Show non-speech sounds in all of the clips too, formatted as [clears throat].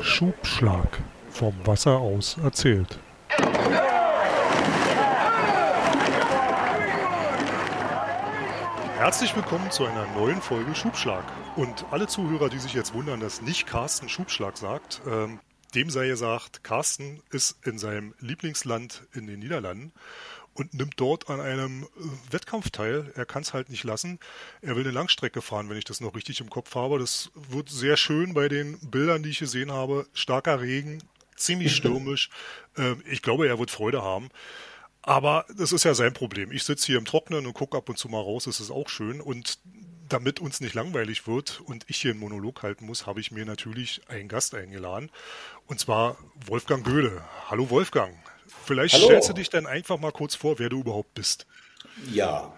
Schubschlag. Vom Wasser aus erzählt. Herzlich willkommen zu einer neuen Folge Schubschlag. Und alle Zuhörer, die sich jetzt wundern, dass nicht Carsten Schubschlag sagt, ähm, dem sei gesagt, Carsten ist in seinem Lieblingsland in den Niederlanden und nimmt dort an einem äh, Wettkampf teil. Er kann es halt nicht lassen. Er will eine Langstrecke fahren, wenn ich das noch richtig im Kopf habe. Das wird sehr schön bei den Bildern, die ich gesehen habe. Starker Regen, ziemlich stürmisch. [laughs] Ähm, ich glaube, er wird Freude haben. Aber das ist ja sein Problem. Ich sitze hier im Trocknen und gucke ab und zu mal raus. Das ist auch schön. Und damit uns nicht langweilig wird und ich hier einen Monolog halten muss, habe ich mir natürlich einen Gast eingeladen. Und zwar Wolfgang Göhle. Hallo Wolfgang. Vielleicht Hallo. stellst du dich dann einfach mal kurz vor, wer du überhaupt bist. Ja,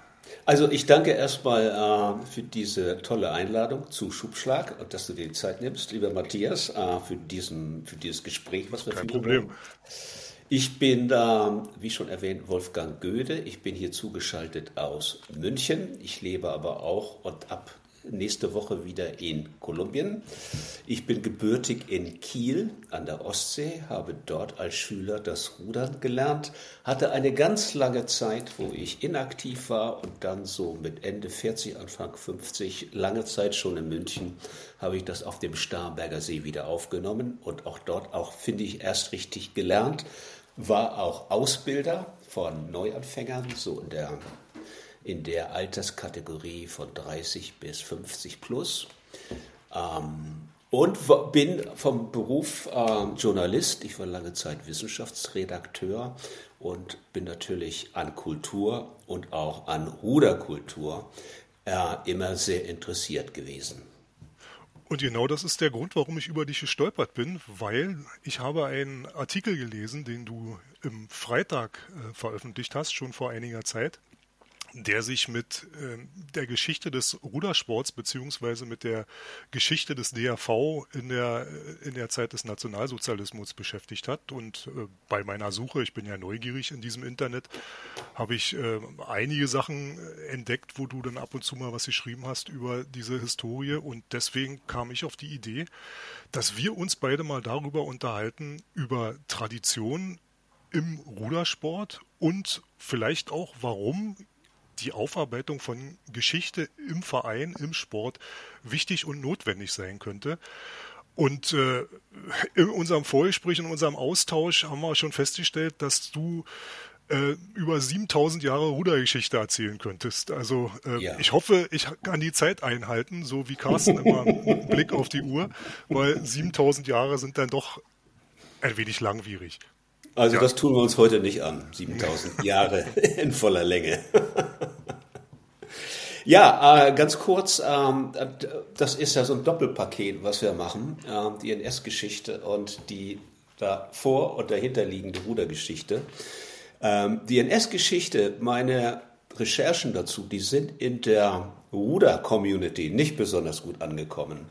also ich danke erstmal äh, für diese tolle Einladung zu Schubschlag und dass du dir die Zeit nimmst, lieber Matthias, äh, für, diesen, für dieses Gespräch, was wir Kein Problem. Haben. Ich bin da, wie schon erwähnt, Wolfgang Göde. Ich bin hier zugeschaltet aus München. Ich lebe aber auch und ab nächste Woche wieder in Kolumbien. Ich bin gebürtig in Kiel an der Ostsee, habe dort als Schüler das Rudern gelernt, hatte eine ganz lange Zeit, wo ich inaktiv war und dann so mit Ende 40, Anfang 50, lange Zeit schon in München, habe ich das auf dem Starnberger See wieder aufgenommen und auch dort auch, finde ich, erst richtig gelernt, war auch Ausbilder von Neuanfängern, so in der in der Alterskategorie von 30 bis 50 plus. Ähm, und bin vom Beruf äh, Journalist. Ich war lange Zeit Wissenschaftsredakteur und bin natürlich an Kultur und auch an Ruderkultur äh, immer sehr interessiert gewesen. Und genau das ist der Grund, warum ich über dich gestolpert bin, weil ich habe einen Artikel gelesen, den du im Freitag äh, veröffentlicht hast, schon vor einiger Zeit der sich mit äh, der Geschichte des Rudersports beziehungsweise mit der Geschichte des DRV in der, äh, in der Zeit des Nationalsozialismus beschäftigt hat. Und äh, bei meiner Suche, ich bin ja neugierig in diesem Internet, habe ich äh, einige Sachen äh, entdeckt, wo du dann ab und zu mal was geschrieben hast über diese Historie. Und deswegen kam ich auf die Idee, dass wir uns beide mal darüber unterhalten, über Tradition im Rudersport und vielleicht auch, warum die Aufarbeitung von Geschichte im Verein, im Sport wichtig und notwendig sein könnte. Und äh, in unserem Vorgespräch, in unserem Austausch haben wir schon festgestellt, dass du äh, über 7000 Jahre Rudergeschichte erzählen könntest. Also äh, ja. ich hoffe, ich kann die Zeit einhalten, so wie Carsten immer [laughs] mit Blick auf die Uhr, weil 7000 Jahre sind dann doch ein wenig langwierig. Also ja. das tun wir uns heute nicht an. 7000 [laughs] Jahre in voller Länge. [laughs] ja, äh, ganz kurz, ähm, das ist ja so ein Doppelpaket, was wir machen. Äh, die NS-Geschichte und die davor und dahinterliegende Rudergeschichte. Ähm, die NS-Geschichte, meine Recherchen dazu, die sind in der Ruder-Community nicht besonders gut angekommen.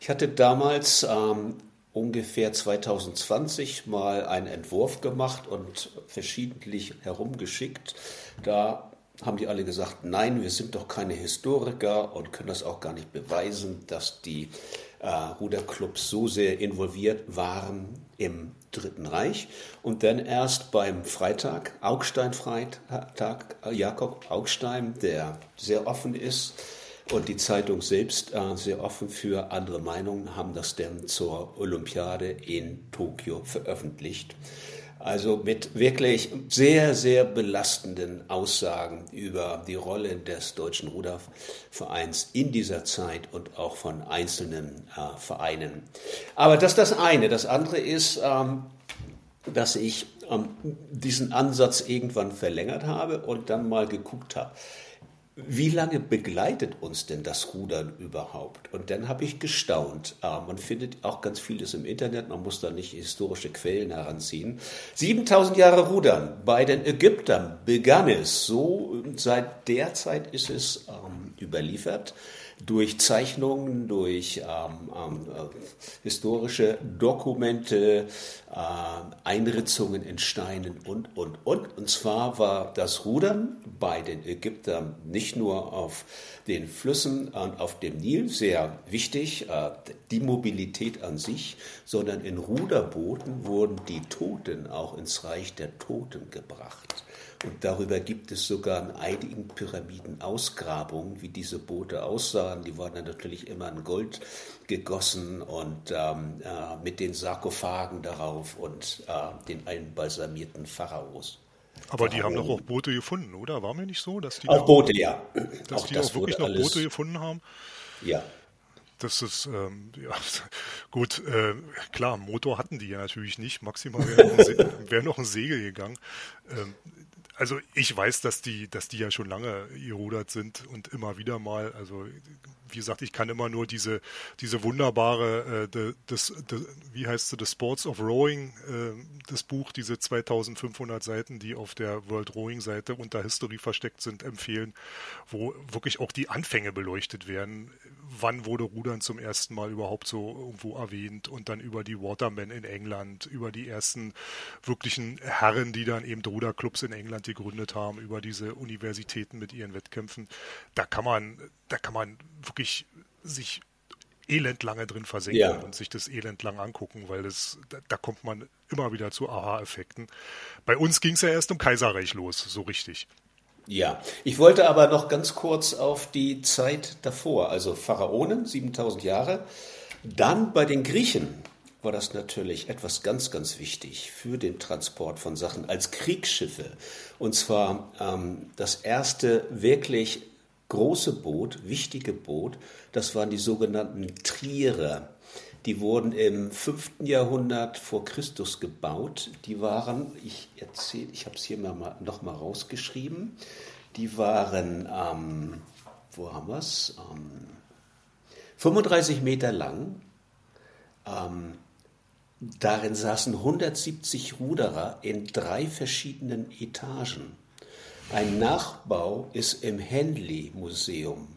Ich hatte damals ähm, ungefähr 2020 mal einen Entwurf gemacht und verschiedentlich herumgeschickt. Da haben die alle gesagt, nein, wir sind doch keine Historiker und können das auch gar nicht beweisen, dass die äh, Ruderclubs so sehr involviert waren im Dritten Reich. Und dann erst beim Freitag, Augstein-Freitag, Jakob Augstein, der sehr offen ist, und die Zeitung selbst äh, sehr offen für andere Meinungen, haben das dann zur Olympiade in Tokio veröffentlicht. Also mit wirklich sehr, sehr belastenden Aussagen über die Rolle des Deutschen Rudervereins in dieser Zeit und auch von einzelnen äh, Vereinen. Aber das ist das eine. Das andere ist, ähm, dass ich ähm, diesen Ansatz irgendwann verlängert habe und dann mal geguckt habe wie lange begleitet uns denn das Rudern überhaupt? Und dann habe ich gestaunt. Ah, man findet auch ganz vieles im Internet, man muss da nicht historische Quellen heranziehen. 7000 Jahre Rudern. Bei den Ägyptern begann es so, seit der Zeit ist es ähm, überliefert. Durch Zeichnungen, durch ähm, ähm, historische Dokumente, äh, Einritzungen in Steinen und, und, und. Und zwar war das Rudern bei den Ägyptern nicht nur auf den Flüssen und auf dem Nil sehr wichtig, äh, die Mobilität an sich, sondern in Ruderbooten wurden die Toten auch ins Reich der Toten gebracht. Und darüber gibt es sogar in einigen Pyramiden Ausgrabungen, wie diese Boote aussahen. Die waren dann natürlich immer in Gold gegossen und ähm, äh, mit den Sarkophagen darauf und äh, den einbalsamierten Pharaos. Aber die haben doch auch Boote gefunden, oder? War mir nicht so, dass die auch Boote, ja. Dass auch die auch wirklich noch Boote gefunden haben? Ja. Das ist, ähm, [laughs] ja, gut, äh, klar, Motor hatten die ja natürlich nicht. Maximal wäre noch, [laughs] wär noch, ein Segel gegangen. Ähm, also ich weiß, dass die, dass die ja schon lange gerudert sind und immer wieder mal, also wie gesagt, ich kann immer nur diese, diese wunderbare, äh, das, das, wie heißt sie, The Sports of Rowing, äh, das Buch, diese 2500 Seiten, die auf der World Rowing Seite unter History versteckt sind, empfehlen, wo wirklich auch die Anfänge beleuchtet werden. Wann wurde Rudern zum ersten Mal überhaupt so irgendwo erwähnt und dann über die Watermen in England, über die ersten wirklichen Herren, die dann eben Ruderclubs in England gegründet haben, über diese Universitäten mit ihren Wettkämpfen. Da kann man, da kann man wirklich sich elendlange drin versenken ja. und sich das elendlang angucken, weil das, da, da kommt man immer wieder zu Aha-Effekten. Bei uns ging es ja erst im Kaiserreich los, so richtig. Ja, ich wollte aber noch ganz kurz auf die Zeit davor, also Pharaonen, 7000 Jahre. Dann bei den Griechen war das natürlich etwas ganz, ganz wichtig für den Transport von Sachen als Kriegsschiffe. Und zwar ähm, das erste wirklich große Boot, wichtige Boot, das waren die sogenannten Trierer. Die wurden im 5. Jahrhundert vor Christus gebaut. Die waren, ich erzähle, ich habe es hier mal, noch mal rausgeschrieben, die waren, ähm, wo haben wir es? Ähm, 35 Meter lang. Ähm, darin saßen 170 Ruderer in drei verschiedenen Etagen. Ein Nachbau ist im Henley Museum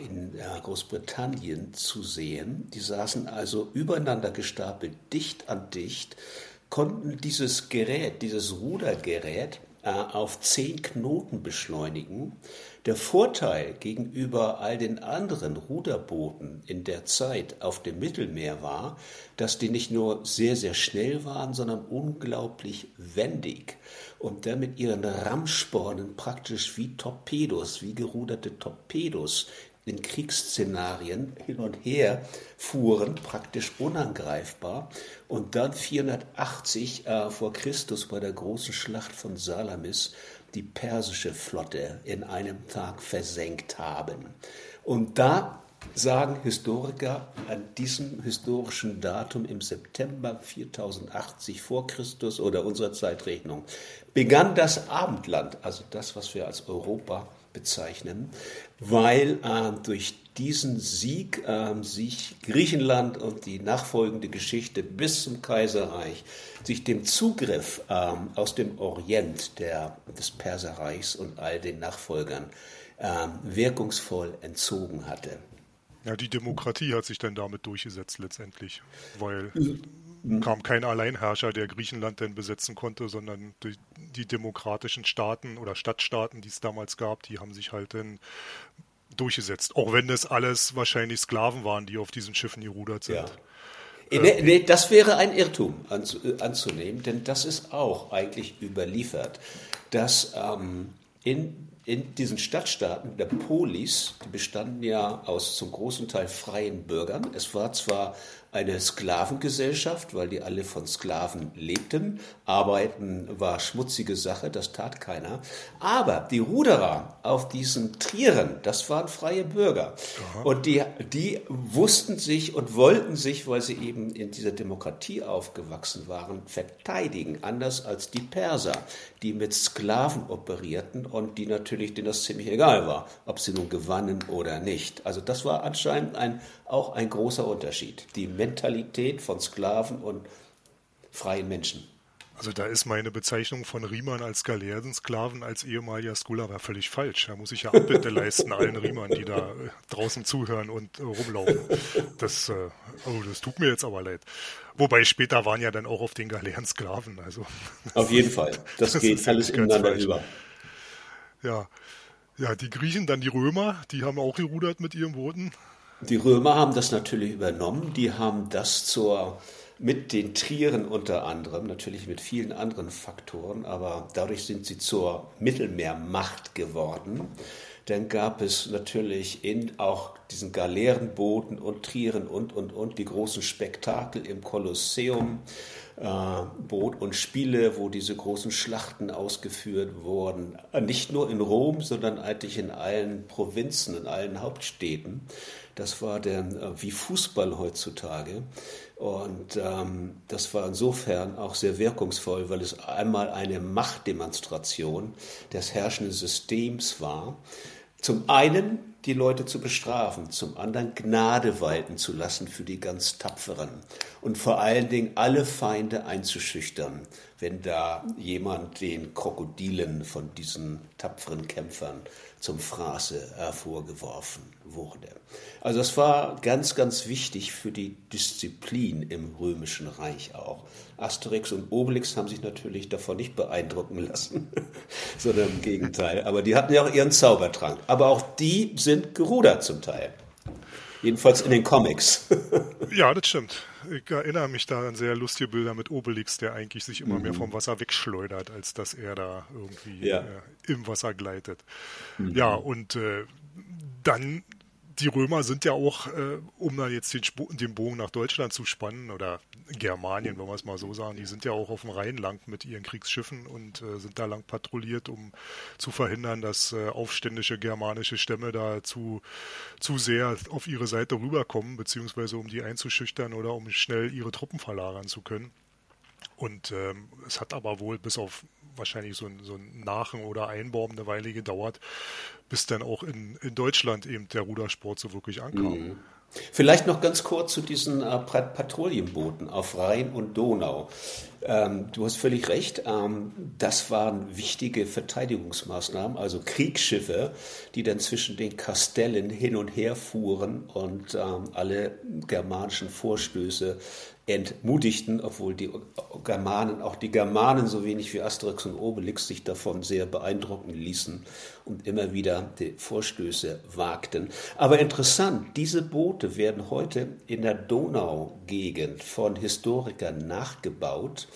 in äh, Großbritannien zu sehen. Die saßen also übereinander gestapelt, dicht an dicht, konnten dieses Gerät, dieses Rudergerät äh, auf zehn Knoten beschleunigen. Der Vorteil gegenüber all den anderen Ruderbooten in der Zeit auf dem Mittelmeer war, dass die nicht nur sehr, sehr schnell waren, sondern unglaublich wendig und dann mit ihren Rammspornen praktisch wie Torpedos, wie geruderte Torpedos in Kriegsszenarien hin und her fuhren, praktisch unangreifbar. Und dann 480 äh, vor Christus bei der großen Schlacht von Salamis die persische Flotte in einem Tag versenkt haben. Und da sagen Historiker an diesem historischen Datum im September 4080 vor Christus oder unserer Zeitrechnung begann das Abendland, also das, was wir als Europa bezeichnen, weil äh, durch diesen Sieg äh, sich Griechenland und die nachfolgende Geschichte bis zum Kaiserreich sich dem Zugriff äh, aus dem Orient der, des Perserreichs und all den Nachfolgern äh, wirkungsvoll entzogen hatte. Ja, die Demokratie hat sich dann damit durchgesetzt letztendlich, weil mhm. kam kein Alleinherrscher, der Griechenland denn besetzen konnte, sondern die, die demokratischen Staaten oder Stadtstaaten, die es damals gab, die haben sich halt dann durchgesetzt. Auch wenn das alles wahrscheinlich Sklaven waren, die auf diesen Schiffen gerudert sind. Ja. Äh, nee, nee, das wäre ein Irrtum anzunehmen, denn das ist auch eigentlich überliefert, dass ähm, in in diesen Stadtstaaten der Polis, die bestanden ja aus zum großen Teil freien Bürgern. Es war zwar eine Sklavengesellschaft, weil die alle von Sklaven lebten. Arbeiten war schmutzige Sache, das tat keiner. Aber die Ruderer auf diesen Trieren, das waren freie Bürger. Aha. Und die, die wussten sich und wollten sich, weil sie eben in dieser Demokratie aufgewachsen waren, verteidigen. Anders als die Perser, die mit Sklaven operierten und die natürlich, denen das ziemlich egal war, ob sie nun gewannen oder nicht. Also das war anscheinend ein, auch ein großer Unterschied. Die Mentalität von Sklaven und freien Menschen. Also da ist meine Bezeichnung von Riemann als Galeerensklaven als ehemaliger Skula war völlig falsch. Da muss ich ja Abbitte [laughs] leisten allen Riemern, die da äh, draußen zuhören und äh, rumlaufen. Das, äh, oh, das tut mir jetzt aber leid. Wobei später waren ja dann auch auf den Galeeren Sklaven. Also, [laughs] auf jeden Fall. Das, das geht alles ineinander über. Ja. ja, die Griechen, dann die Römer, die haben auch gerudert mit ihren Booten. Die Römer haben das natürlich übernommen. Die haben das zur mit den Trieren unter anderem, natürlich mit vielen anderen Faktoren, aber dadurch sind sie zur Mittelmeermacht geworden. Dann gab es natürlich in auch diesen Galeerenbooten und Trieren und, und, und die großen Spektakel im Kolosseum, äh, Boot und Spiele, wo diese großen Schlachten ausgeführt wurden. Nicht nur in Rom, sondern eigentlich in allen Provinzen, in allen Hauptstädten. Das war dann äh, wie Fußball heutzutage. Und ähm, das war insofern auch sehr wirkungsvoll, weil es einmal eine Machtdemonstration des herrschenden Systems war. Zum einen die Leute zu bestrafen, zum anderen Gnade walten zu lassen für die ganz Tapferen und vor allen Dingen alle Feinde einzuschüchtern, wenn da jemand den Krokodilen von diesen tapferen Kämpfern zum Fraße hervorgeworfen wurde. Also das war ganz, ganz wichtig für die Disziplin im Römischen Reich auch. Asterix und Obelix haben sich natürlich davon nicht beeindrucken lassen, [laughs] sondern im Gegenteil. Aber die hatten ja auch ihren Zaubertrank. Aber auch die sind gerudert zum Teil. Jedenfalls in den Comics. [laughs] ja, das stimmt. Ich erinnere mich da an sehr lustige Bilder mit Obelix, der eigentlich sich immer mhm. mehr vom Wasser wegschleudert, als dass er da irgendwie ja. äh, im Wasser gleitet. Mhm. Ja, und äh, dann die Römer sind ja auch, äh, um da jetzt den, den, Bogen nach Deutschland zu spannen, oder Germanien, wenn wir es mal so sagen, die sind ja auch auf dem Rhein lang mit ihren Kriegsschiffen und äh, sind da lang patrouilliert, um zu verhindern, dass äh, aufständische germanische Stämme da zu, zu sehr auf ihre Seite rüberkommen, beziehungsweise um die einzuschüchtern oder um schnell ihre Truppen verlagern zu können. Und ähm, es hat aber wohl bis auf wahrscheinlich so ein, so ein Nachen oder Einbaum eine Weile gedauert, bis dann auch in, in Deutschland eben der Rudersport so wirklich ankam. Mhm. Vielleicht noch ganz kurz zu diesen äh, Patrouillenbooten auf Rhein und Donau. Ähm, du hast völlig recht, ähm, das waren wichtige Verteidigungsmaßnahmen, also Kriegsschiffe, die dann zwischen den Kastellen hin und her fuhren und ähm, alle germanischen Vorstöße entmutigten, obwohl die Germanen, auch die Germanen so wenig wie Asterix und Obelix sich davon sehr beeindrucken ließen und immer wieder die Vorstöße wagten. Aber interessant, diese Boote werden heute in der Donaugegend von Historikern nachgebaut.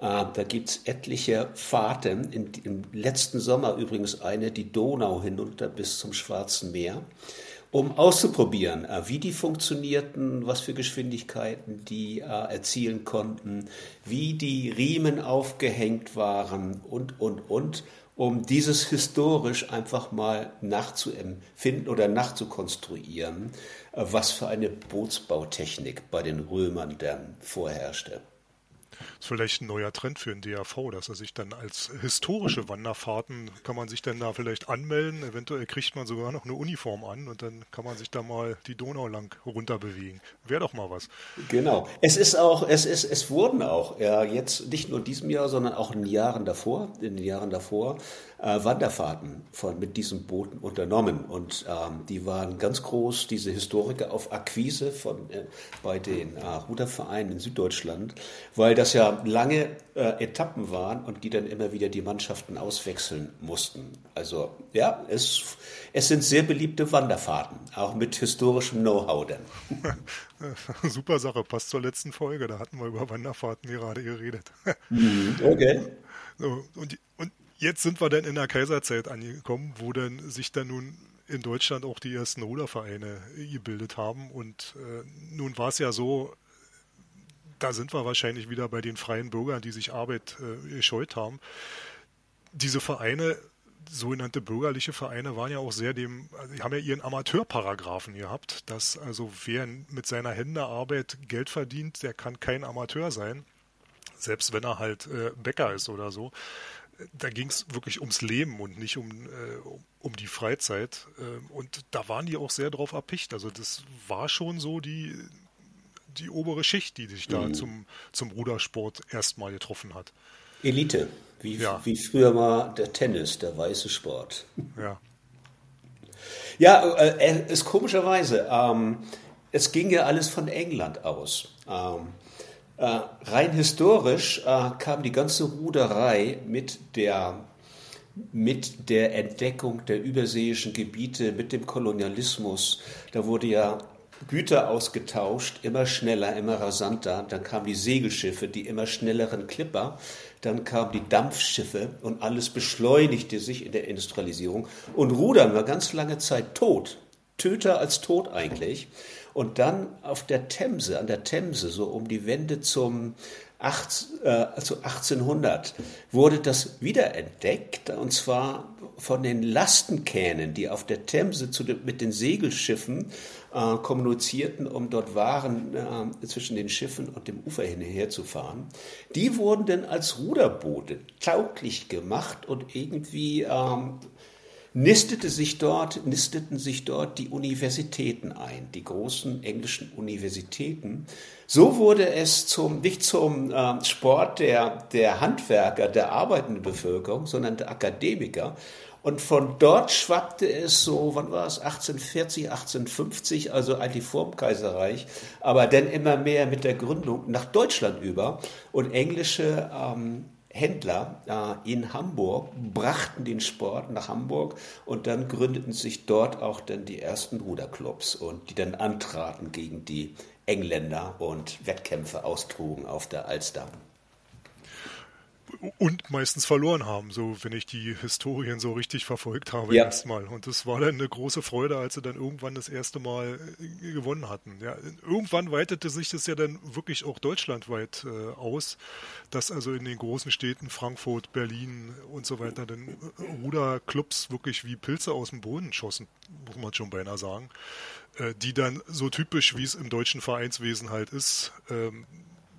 Äh, da gibt es etliche Fahrten, im letzten Sommer übrigens eine, die Donau hinunter bis zum Schwarzen Meer um auszuprobieren, äh, wie die funktionierten, was für Geschwindigkeiten die äh, erzielen konnten, wie die Riemen aufgehängt waren und, und, und, um dieses historisch einfach mal nachzuempfinden oder nachzukonstruieren, äh, was für eine Bootsbautechnik bei den Römern dann vorherrschte ist vielleicht ein neuer Trend für den DAV, dass er sich dann als historische Wanderfahrten, kann man sich dann da vielleicht anmelden, eventuell kriegt man sogar noch eine Uniform an und dann kann man sich da mal die Donau lang runter bewegen. Wäre doch mal was. Genau. Es ist auch, es ist, es wurden auch, ja, jetzt nicht nur in diesem Jahr, sondern auch in den Jahren davor, in den Jahren davor, äh, Wanderfahrten von, mit diesen Booten unternommen. Und ähm, die waren ganz groß, diese Historiker auf Akquise von, äh, bei den äh, Rudervereinen in Süddeutschland, weil das ja lange äh, Etappen waren und die dann immer wieder die Mannschaften auswechseln mussten. Also ja, es, es sind sehr beliebte Wanderfahrten, auch mit historischem Know-how dann. [laughs] Super Sache, passt zur letzten Folge, da hatten wir über Wanderfahrten gerade geredet. Mhm, okay. So, und, und jetzt sind wir dann in der Kaiserzeit angekommen, wo dann sich dann nun in Deutschland auch die ersten Rudervereine gebildet haben. Und äh, nun war es ja so, da sind wir wahrscheinlich wieder bei den freien Bürgern, die sich Arbeit äh, gescheut haben. Diese Vereine, sogenannte bürgerliche Vereine, waren ja auch sehr dem, also die haben ja ihren Amateurparagraphen gehabt, dass also wer mit seiner Händearbeit Geld verdient, der kann kein Amateur sein, selbst wenn er halt äh, Bäcker ist oder so da ging es wirklich ums Leben und nicht um, äh, um die Freizeit. Äh, und da waren die auch sehr drauf erpicht. Also das war schon so die, die obere Schicht, die sich da mhm. zum, zum Rudersport erstmal getroffen hat. Elite, wie, ja. wie früher mal der Tennis, der weiße Sport. Ja. Ja, äh, ist komischerweise, ähm, es ging ja alles von England aus. Ähm, äh, rein historisch äh, kam die ganze Ruderei mit der, mit der Entdeckung der überseeischen Gebiete, mit dem Kolonialismus. Da wurde ja Güter ausgetauscht, immer schneller, immer rasanter. Dann kamen die Segelschiffe, die immer schnelleren Clipper. Dann kamen die Dampfschiffe und alles beschleunigte sich in der Industrialisierung. Und Rudern war ganz lange Zeit tot. Töter als tot eigentlich. Und dann auf der Themse, an der Themse, so um die Wende zum 8, äh, also 1800, wurde das wiederentdeckt, und zwar von den Lastenkähnen, die auf der Themse den, mit den Segelschiffen äh, kommunizierten, um dort Waren äh, zwischen den Schiffen und dem Ufer hinher zu fahren. Die wurden dann als Ruderboote tauglich gemacht und irgendwie ähm, nistete sich dort, nisteten sich dort die Universitäten ein, die großen englischen Universitäten. So wurde es zum, nicht zum äh, Sport der, der Handwerker, der arbeitenden Bevölkerung, sondern der Akademiker. Und von dort schwappte es so, wann war es, 1840, 1850, also eigentlich vorm Kaiserreich, aber dann immer mehr mit der Gründung nach Deutschland über. Und englische ähm, Händler äh, in Hamburg brachten den Sport nach Hamburg und dann gründeten sich dort auch dann die ersten Ruderclubs und die dann antraten gegen die Engländer und Wettkämpfe austrugen auf der Alster und meistens verloren haben, so wenn ich die Historien so richtig verfolgt habe ja. erstmal. Und das war dann eine große Freude, als sie dann irgendwann das erste Mal äh, gewonnen hatten. Ja, irgendwann weitete sich das ja dann wirklich auch deutschlandweit äh, aus, dass also in den großen Städten Frankfurt, Berlin und so weiter dann äh, Ruderclubs wirklich wie Pilze aus dem Boden schossen, muss man schon beinahe sagen, äh, die dann so typisch wie es im deutschen Vereinswesen halt ist, ähm,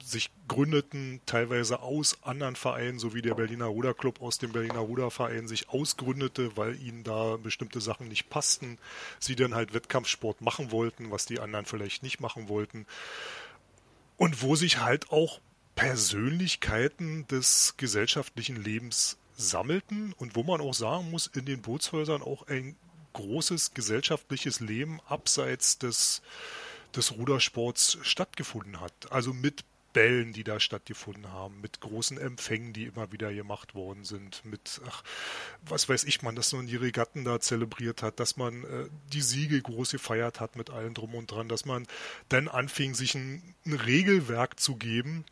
sich gründeten, teilweise aus anderen Vereinen, so wie der Berliner Ruderclub aus dem Berliner Ruderverein sich ausgründete, weil ihnen da bestimmte Sachen nicht passten, sie dann halt Wettkampfsport machen wollten, was die anderen vielleicht nicht machen wollten. Und wo sich halt auch Persönlichkeiten des gesellschaftlichen Lebens sammelten und wo man auch sagen muss, in den Bootshäusern auch ein großes gesellschaftliches Leben abseits des, des Rudersports stattgefunden hat. Also mit Bällen, die da stattgefunden haben, mit großen Empfängen, die immer wieder gemacht worden sind, mit, ach, was weiß ich man, dass man die Regatten da zelebriert hat, dass man äh, die Siege groß gefeiert hat mit allem drum und dran, dass man dann anfing, sich ein, ein Regelwerk zu geben,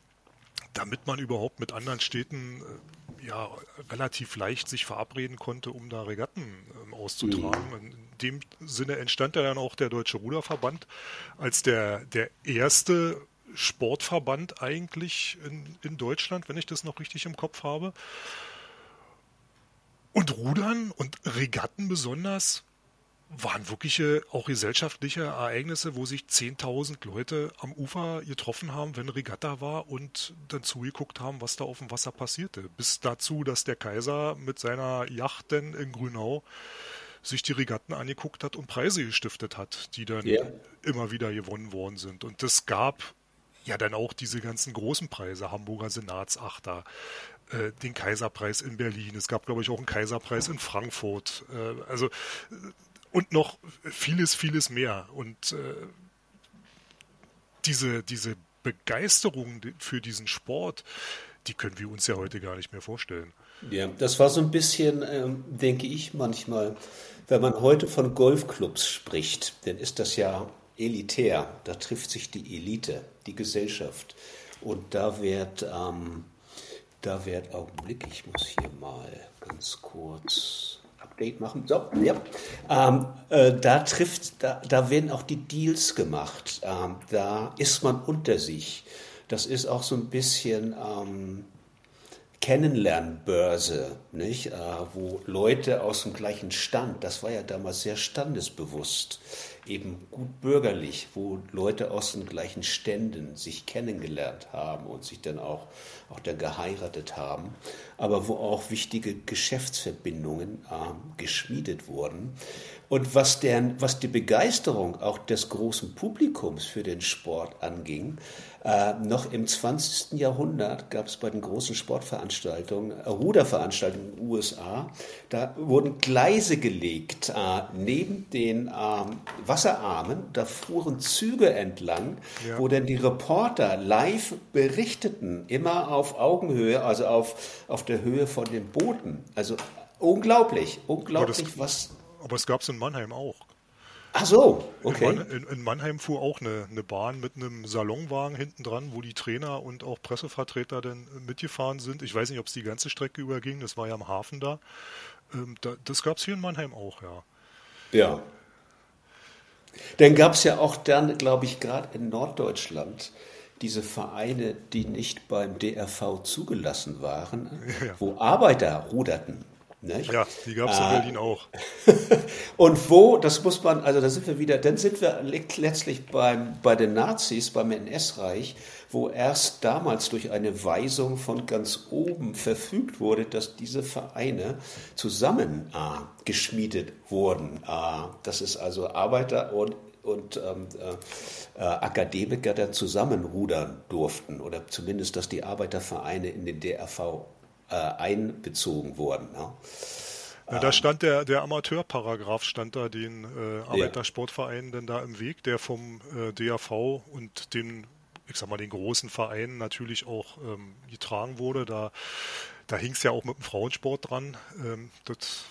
damit man überhaupt mit anderen Städten äh, ja relativ leicht sich verabreden konnte, um da Regatten äh, auszutragen. Mhm. In dem Sinne entstand ja dann auch der Deutsche Ruderverband als der, der erste Sportverband eigentlich in, in Deutschland, wenn ich das noch richtig im Kopf habe. Und Rudern und Regatten besonders waren wirkliche auch gesellschaftliche Ereignisse, wo sich 10.000 Leute am Ufer getroffen haben, wenn Regatta war und dann zugeguckt haben, was da auf dem Wasser passierte. Bis dazu, dass der Kaiser mit seiner Yacht denn in Grünau sich die Regatten angeguckt hat und Preise gestiftet hat, die dann yeah. immer wieder gewonnen worden sind. Und das gab ja dann auch diese ganzen großen Preise, Hamburger Senatsachter, äh, den Kaiserpreis in Berlin. Es gab, glaube ich, auch einen Kaiserpreis in Frankfurt. Äh, also äh, und noch vieles, vieles mehr. Und äh, diese, diese Begeisterung für diesen Sport, die können wir uns ja heute gar nicht mehr vorstellen. Ja, das war so ein bisschen, ähm, denke ich manchmal, wenn man heute von Golfclubs spricht, dann ist das ja elitär. Da trifft sich die Elite, die Gesellschaft. Und da wird, ähm, da wird, Augenblick, ich muss hier mal ganz kurz Update machen. So, ja. Ähm, äh, da trifft, da, da werden auch die Deals gemacht. Ähm, da ist man unter sich. Das ist auch so ein bisschen ähm, Kennenlernbörse, nicht? Äh, wo Leute aus dem gleichen Stand, das war ja damals sehr standesbewusst, eben gut bürgerlich, wo Leute aus den gleichen Ständen sich kennengelernt haben und sich dann auch, auch dann geheiratet haben, aber wo auch wichtige Geschäftsverbindungen äh, geschmiedet wurden. Und was, deren, was die Begeisterung auch des großen Publikums für den Sport anging, äh, noch im 20. Jahrhundert gab es bei den großen Sportveranstaltungen, äh, Ruderveranstaltungen in den USA, da wurden Gleise gelegt äh, neben den ähm, Wasserarmen. Da fuhren Züge entlang, ja. wo dann die Reporter live berichteten, immer auf Augenhöhe, also auf, auf der Höhe von den Booten. Also unglaublich, unglaublich, was. Aber es gab es in Mannheim auch. Ach so, okay. In, Mann, in, in, Mannheim fuhr auch eine, eine Bahn mit einem Salonwagen hinten dran, wo die Trainer und auch Pressevertreter dann mitgefahren sind. Ich weiß nicht, ob es die ganze Strecke überging, das war ja am Hafen da. Ähm, da das gab es hier in Mannheim auch, ja. Ja. Dann gab es ja auch dann, glaube ich, gerade in Norddeutschland diese Vereine, die nicht beim DRV zugelassen waren, [laughs] ja. wo Arbeiter ruderten. Nicht? Ja, die gab es in Berlin auch. [laughs] und wo, das muss man, also da sind wir wieder, dann sind wir letztlich beim, bei den Nazis, beim NS-Reich, wo erst damals durch eine Weisung von ganz oben verfügt wurde, dass diese Vereine zusammen äh, geschmiedet wurden. Äh, dass es also Arbeiter und und ähm, äh, äh Akademiker da zusammenrudern durften oder zumindest, dass die Arbeitervereine in den DRV äh, einbezogen wurden. Ne? Ja, da stand der, der Amateurparagraph, stand da den äh, Arbeitersportvereinen denn da im Weg, der vom äh, DAV und den, ich sag mal, den großen Vereinen natürlich auch ähm, getragen wurde. Da, da hing es ja auch mit dem Frauensport dran. Ähm, das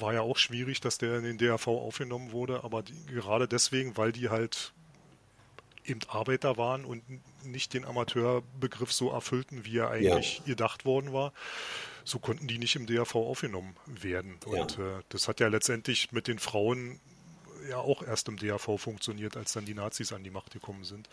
war ja auch schwierig, dass der in den DAV aufgenommen wurde, aber die, gerade deswegen, weil die halt eben Arbeiter waren und nicht den Amateurbegriff so erfüllten, wie er eigentlich ja. gedacht worden war. So konnten die nicht im DAV aufgenommen werden. Und ja. äh, das hat ja letztendlich mit den Frauen ja auch erst im DAV funktioniert, als dann die Nazis an die Macht gekommen sind.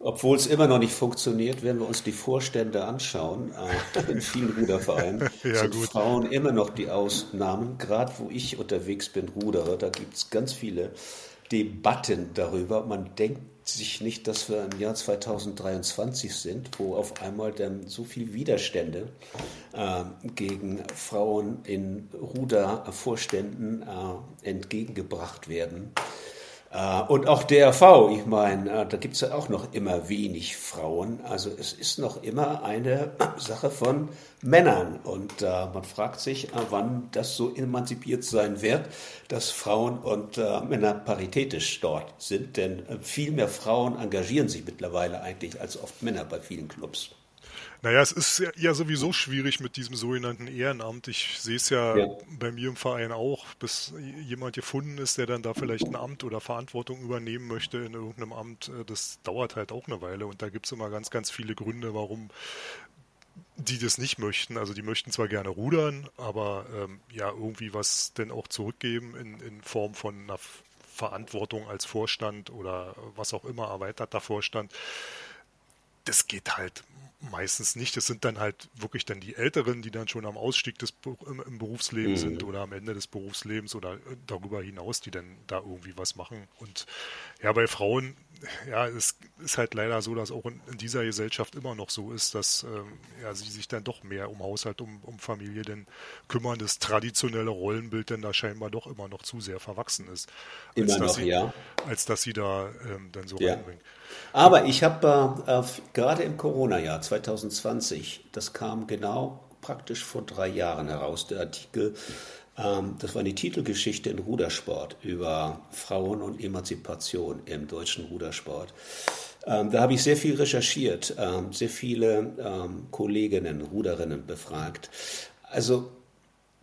Obwohl es immer noch nicht funktioniert, wenn wir uns die Vorstände anschauen, äh, in vielen Rudervereinen [laughs] ja, sind gut. Frauen immer noch die Ausnahmen. Gerade wo ich unterwegs bin, rudere, da gibt es ganz viele Debatten darüber. Man denkt sich nicht, dass wir im Jahr 2023 sind, wo auf einmal dann so viele Widerstände äh, gegen Frauen in Rudervorständen äh, entgegengebracht werden. Äh, und auch DRV, ich meine, äh, da gibt es ja auch noch immer wenig Frauen. Also es ist noch immer eine [clears throat] Sache von Männern. Und äh, man fragt sich, wann das so emanzipiert sein wird, dass Frauen und Männer paritätisch dort sind. Denn viel mehr Frauen engagieren sich mittlerweile eigentlich als oft Männer bei vielen Clubs. Naja, es ist ja, sowieso schwierig mit diesem sogenannten Ehrenamt. Ich sehe es ja, ja, bei mir im Verein auch, bis jemand gefunden ist, der dann da vielleicht ein Amt oder Verantwortung übernehmen möchte in irgendeinem Amt. Äh, das dauert halt auch eine Weile und da gibt es immer ganz, ganz viele Gründe, warum die das nicht möchten. Also die möchten zwar gerne rudern, aber ähm, ja, irgendwie was denn auch zurückgeben in, in Form von einer Verantwortung als Vorstand oder was auch immer, erweiterter Vorstand. Das geht halt meistens nicht. Es sind dann halt wirklich dann die Älteren, die dann schon am Ausstieg des im, Berufsleben mhm. sind oder am Ende des Berufslebens oder äh, darüber hinaus, die dann da irgendwie was machen. Und ja, bei Frauen, ja, es ist halt leider so, dass auch in, in dieser Gesellschaft immer noch so ist, dass ähm, ja, sie sich dann doch mehr um Haushalt, um, um Familie denn kümmern. Das traditionelle Rollenbild denn da scheinbar doch immer noch zu sehr verwachsen ist. Immer noch, sie, ja. Als dass sie da ähm, dann so ja. reinbringen. Aber ich habe äh, gerade im Corona-Jahr 2020, das kam genau praktisch vor drei Jahren heraus, der Artikel, das war eine Titelgeschichte in Rudersport über Frauen und Emanzipation im deutschen Rudersport. Ähm, da habe ich sehr viel recherchiert, ähm, sehr viele ähm, Kolleginnen, Ruderinnen befragt. Also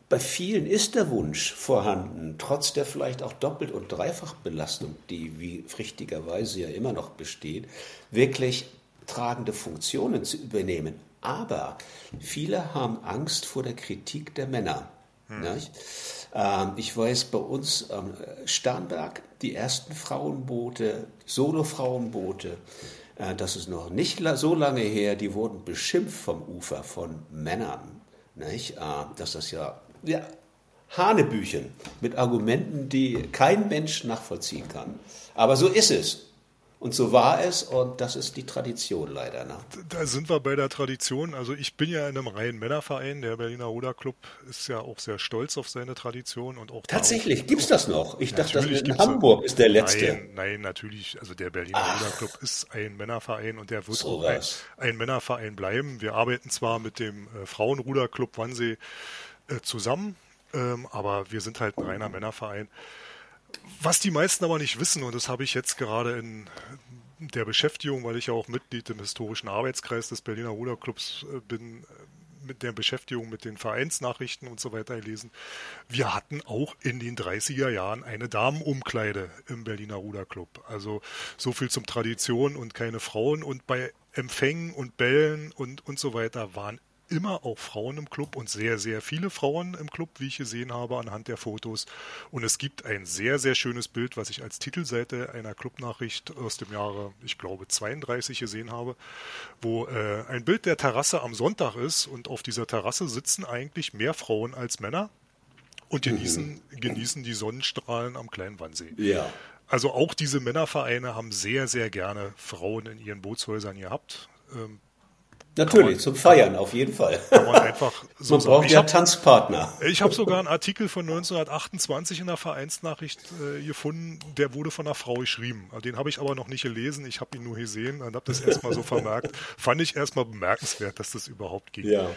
bei vielen ist der Wunsch vorhanden, trotz der vielleicht auch Doppelt- und Dreifachbelastung, die wie richtigerweise ja immer noch besteht, wirklich tragende Funktionen zu übernehmen. Aber viele haben Angst vor der Kritik der Männer. Hm. Ähm, ich weiß bei uns am Starnberg, die ersten Frauenboote, Solo-Frauenboote, äh, das ist noch nicht so lange her, die wurden beschimpft vom Ufer von Männern. Nicht? Äh, dass das ja ja, Hanebüchen mit Argumenten, die kein Mensch nachvollziehen kann. Aber so ist es. Und so war es und das ist die Tradition leider. Ne? Da sind wir bei der Tradition. Also ich bin ja in einem reinen Männerverein. Der Berliner Ruderclub ist ja auch sehr stolz auf seine Tradition und auch tatsächlich gibt es das noch. Ich dachte, das in Hamburg ist der letzte. Nein, nein, natürlich. Also der Berliner Ach, Ruderclub ist ein Männerverein und der wird so auch ein, ein, Männerverein bleiben. Wir arbeiten zwar mit dem äh, Frauenruderclub Wannsee äh, zusammen, ähm, aber wir sind halt ein reiner Männerverein. Was die meisten aber nicht wissen, und das habe ich jetzt gerade in der Beschäftigung, weil ich ja auch Mitglied im historischen Arbeitskreis des Berliner Ruderclubs äh, bin, äh, mit der Beschäftigung mit den Vereinsnachrichten und so weiter gelesen. Wir hatten auch in den 30er Jahren eine Damenumkleide im Berliner Ruderclub. Also so viel zum Tradition und keine Frauen. Und bei Empfängen und Bällen und, und so weiter waren immer auch Frauen im Club und sehr, sehr viele Frauen im Club, wie ich gesehen habe anhand der Fotos. Und es gibt ein sehr, sehr schönes Bild, was ich als Titelseite einer Clubnachricht aus dem Jahre, ich glaube, 32 gesehen habe, wo äh, ein Bild der Terrasse am Sonntag ist und auf dieser Terrasse sitzen eigentlich mehr Frauen als Männer und mhm. genießen, mhm. genießen die Sonnenstrahlen am kleinen Wannsee. Ja. Also auch diese Männervereine haben sehr, sehr gerne Frauen in ihren Bootshäusern gehabt. Ähm, Natürlich, zum Feiern auf jeden Fall. Kann man einfach [laughs] so man sagen. braucht ja hab, Tanzpartner. Ich habe sogar einen Artikel von 1928 in der Vereinsnachricht äh, gefunden, der wurde von einer Frau geschrieben. Den habe ich aber noch nicht gelesen, ich habe ihn nur gesehen und habe das erstmal so [laughs] vermerkt. Fand ich erstmal bemerkenswert, dass das überhaupt geht. Ja.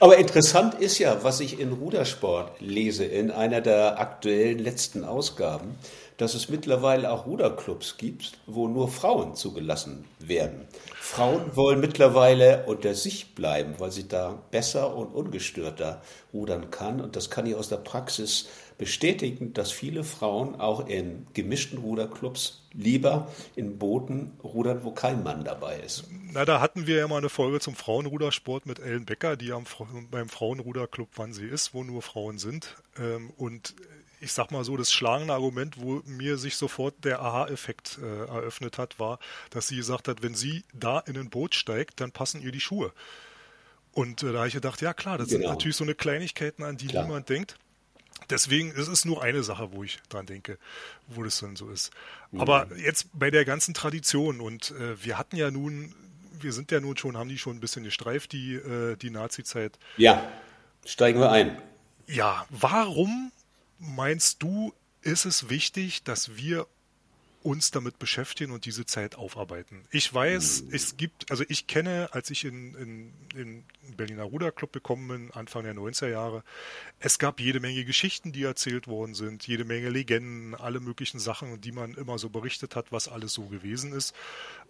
Aber interessant ist ja, was ich in Rudersport lese, in einer der aktuellen letzten Ausgaben, dass es mittlerweile auch Ruderclubs gibt, wo nur Frauen zugelassen werden. Frauen wollen mittlerweile unter sich bleiben, weil sie da besser und ungestörter rudern kann. Und das kann ich aus der Praxis bestätigen, dass viele Frauen auch in gemischten Ruderclubs lieber in Booten rudern, wo kein Mann dabei ist. Na, da hatten wir ja mal eine Folge zum Frauenrudersport mit Ellen Becker, die am, beim Frauenruderclub wann sie ist, wo nur Frauen sind. Ähm, und ich sag mal so, das schlagende Argument, wo mir sich sofort der Aha-Effekt äh, eröffnet hat, war, dass sie gesagt hat, wenn sie da in ein Boot steigt, dann passen ihr die Schuhe. Und äh, da habe ich gedacht, ja klar, das genau. sind natürlich so eine Kleinigkeiten, an die klar. niemand denkt. Deswegen, es ist nur eine Sache, wo ich dran denke, wo das dann so ist. Mhm. Aber jetzt bei der ganzen Tradition und äh, wir hatten ja nun, wir sind ja nun schon, haben die schon ein bisschen gestreift, die, äh, die Nazi-Zeit. Ja, steigen wir ein. Ja, warum meinst du, ist es wichtig, dass wir uns damit beschäftigen und diese Zeit aufarbeiten. Ich weiß, es gibt, also ich kenne, als ich in, in, in Berliner Ruderclub gekommen bin, Anfang der 90er Jahre, es gab jede Menge Geschichten, die erzählt worden sind, jede Menge Legenden, alle möglichen Sachen, die man immer so berichtet hat, was alles so gewesen ist.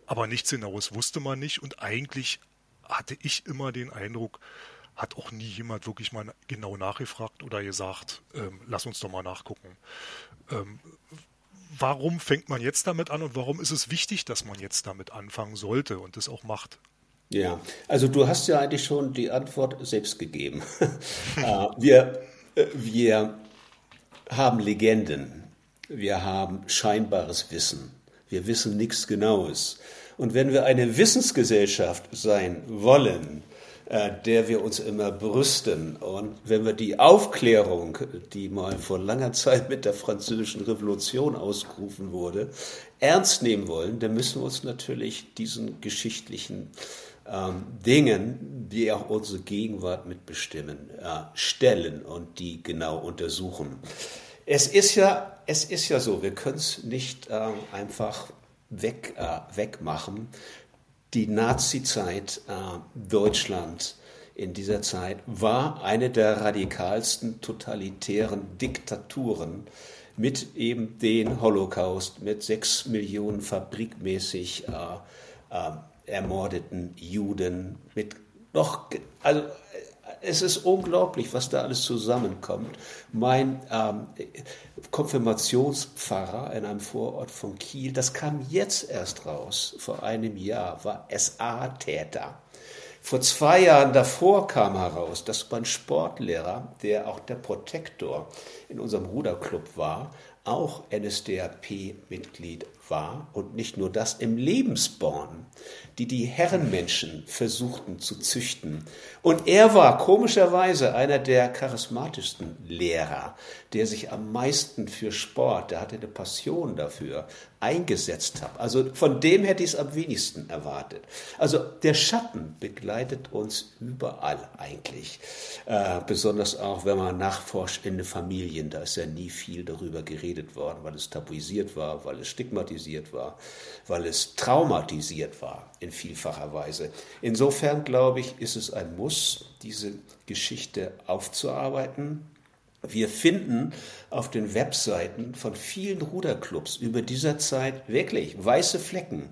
Aber nichts genaues wusste man nicht und eigentlich hatte ich immer den Eindruck, hat auch nie jemand wirklich mal genau nachgefragt oder gesagt, ähm, lass uns doch mal nachgucken. Ähm, warum fängt man jetzt damit an und warum ist es wichtig, dass man jetzt damit anfangen sollte und es auch macht? Ja, also du hast ja eigentlich schon die Antwort selbst gegeben. [laughs] Äh, wir, äh, wir haben Legenden, wir haben scheinbares Wissen, wir wissen nichts Genaues. Und wenn wir eine Wissensgesellschaft sein wollen, äh, der wir uns immer brüsten. Und wenn wir die Aufklärung, die mal vor langer Zeit mit der französischen Revolution ausgerufen wurde, ernst nehmen wollen, dann müssen wir uns natürlich diesen geschichtlichen ähm, Dingen, die auch unsere Gegenwart mitbestimmen, äh, stellen und die genau untersuchen. Es ist ja, es ist ja so, wir können es nicht äh, einfach weg, äh, wegmachen die Nazi-Zeit äh, Deutschland in dieser Zeit war eine der radikalsten totalitären Diktaturen mit eben den Holocaust, mit sechs Millionen fabrikmäßig äh, äh, ermordeten Juden, mit noch, also es ist unglaublich, was da alles zusammenkommt. Mein ähm, Konfirmationspfarrer in einem Vorort von Kiel, das kam jetzt erst raus, vor einem Jahr, war SA-Täter. Vor zwei Jahren davor kam heraus, dass mein Sportlehrer, der auch der Protektor in unserem Ruderclub war, auch NSDAP-Mitglied war und nicht nur das im Lebensborn, die die Herrenmenschen versuchten zu züchten. Und er war komischerweise einer der charismatischsten Lehrer, der sich am meisten für Sport, der hatte eine Passion dafür, eingesetzt hat. Also von dem hätte ich es am wenigsten erwartet. Also der Schatten begleitet uns überall eigentlich. Äh, besonders auch, wenn man nachforscht in den Familien, da ist ja nie viel darüber geredet worden, weil es tabuisiert war, weil es stigmatisiert war, weil es traumatisiert war in vielfacher Weise. Insofern glaube ich, ist es ein Muss, diese Geschichte aufzuarbeiten. Wir finden auf den Webseiten von vielen Ruderclubs über dieser Zeit wirklich weiße Flecken.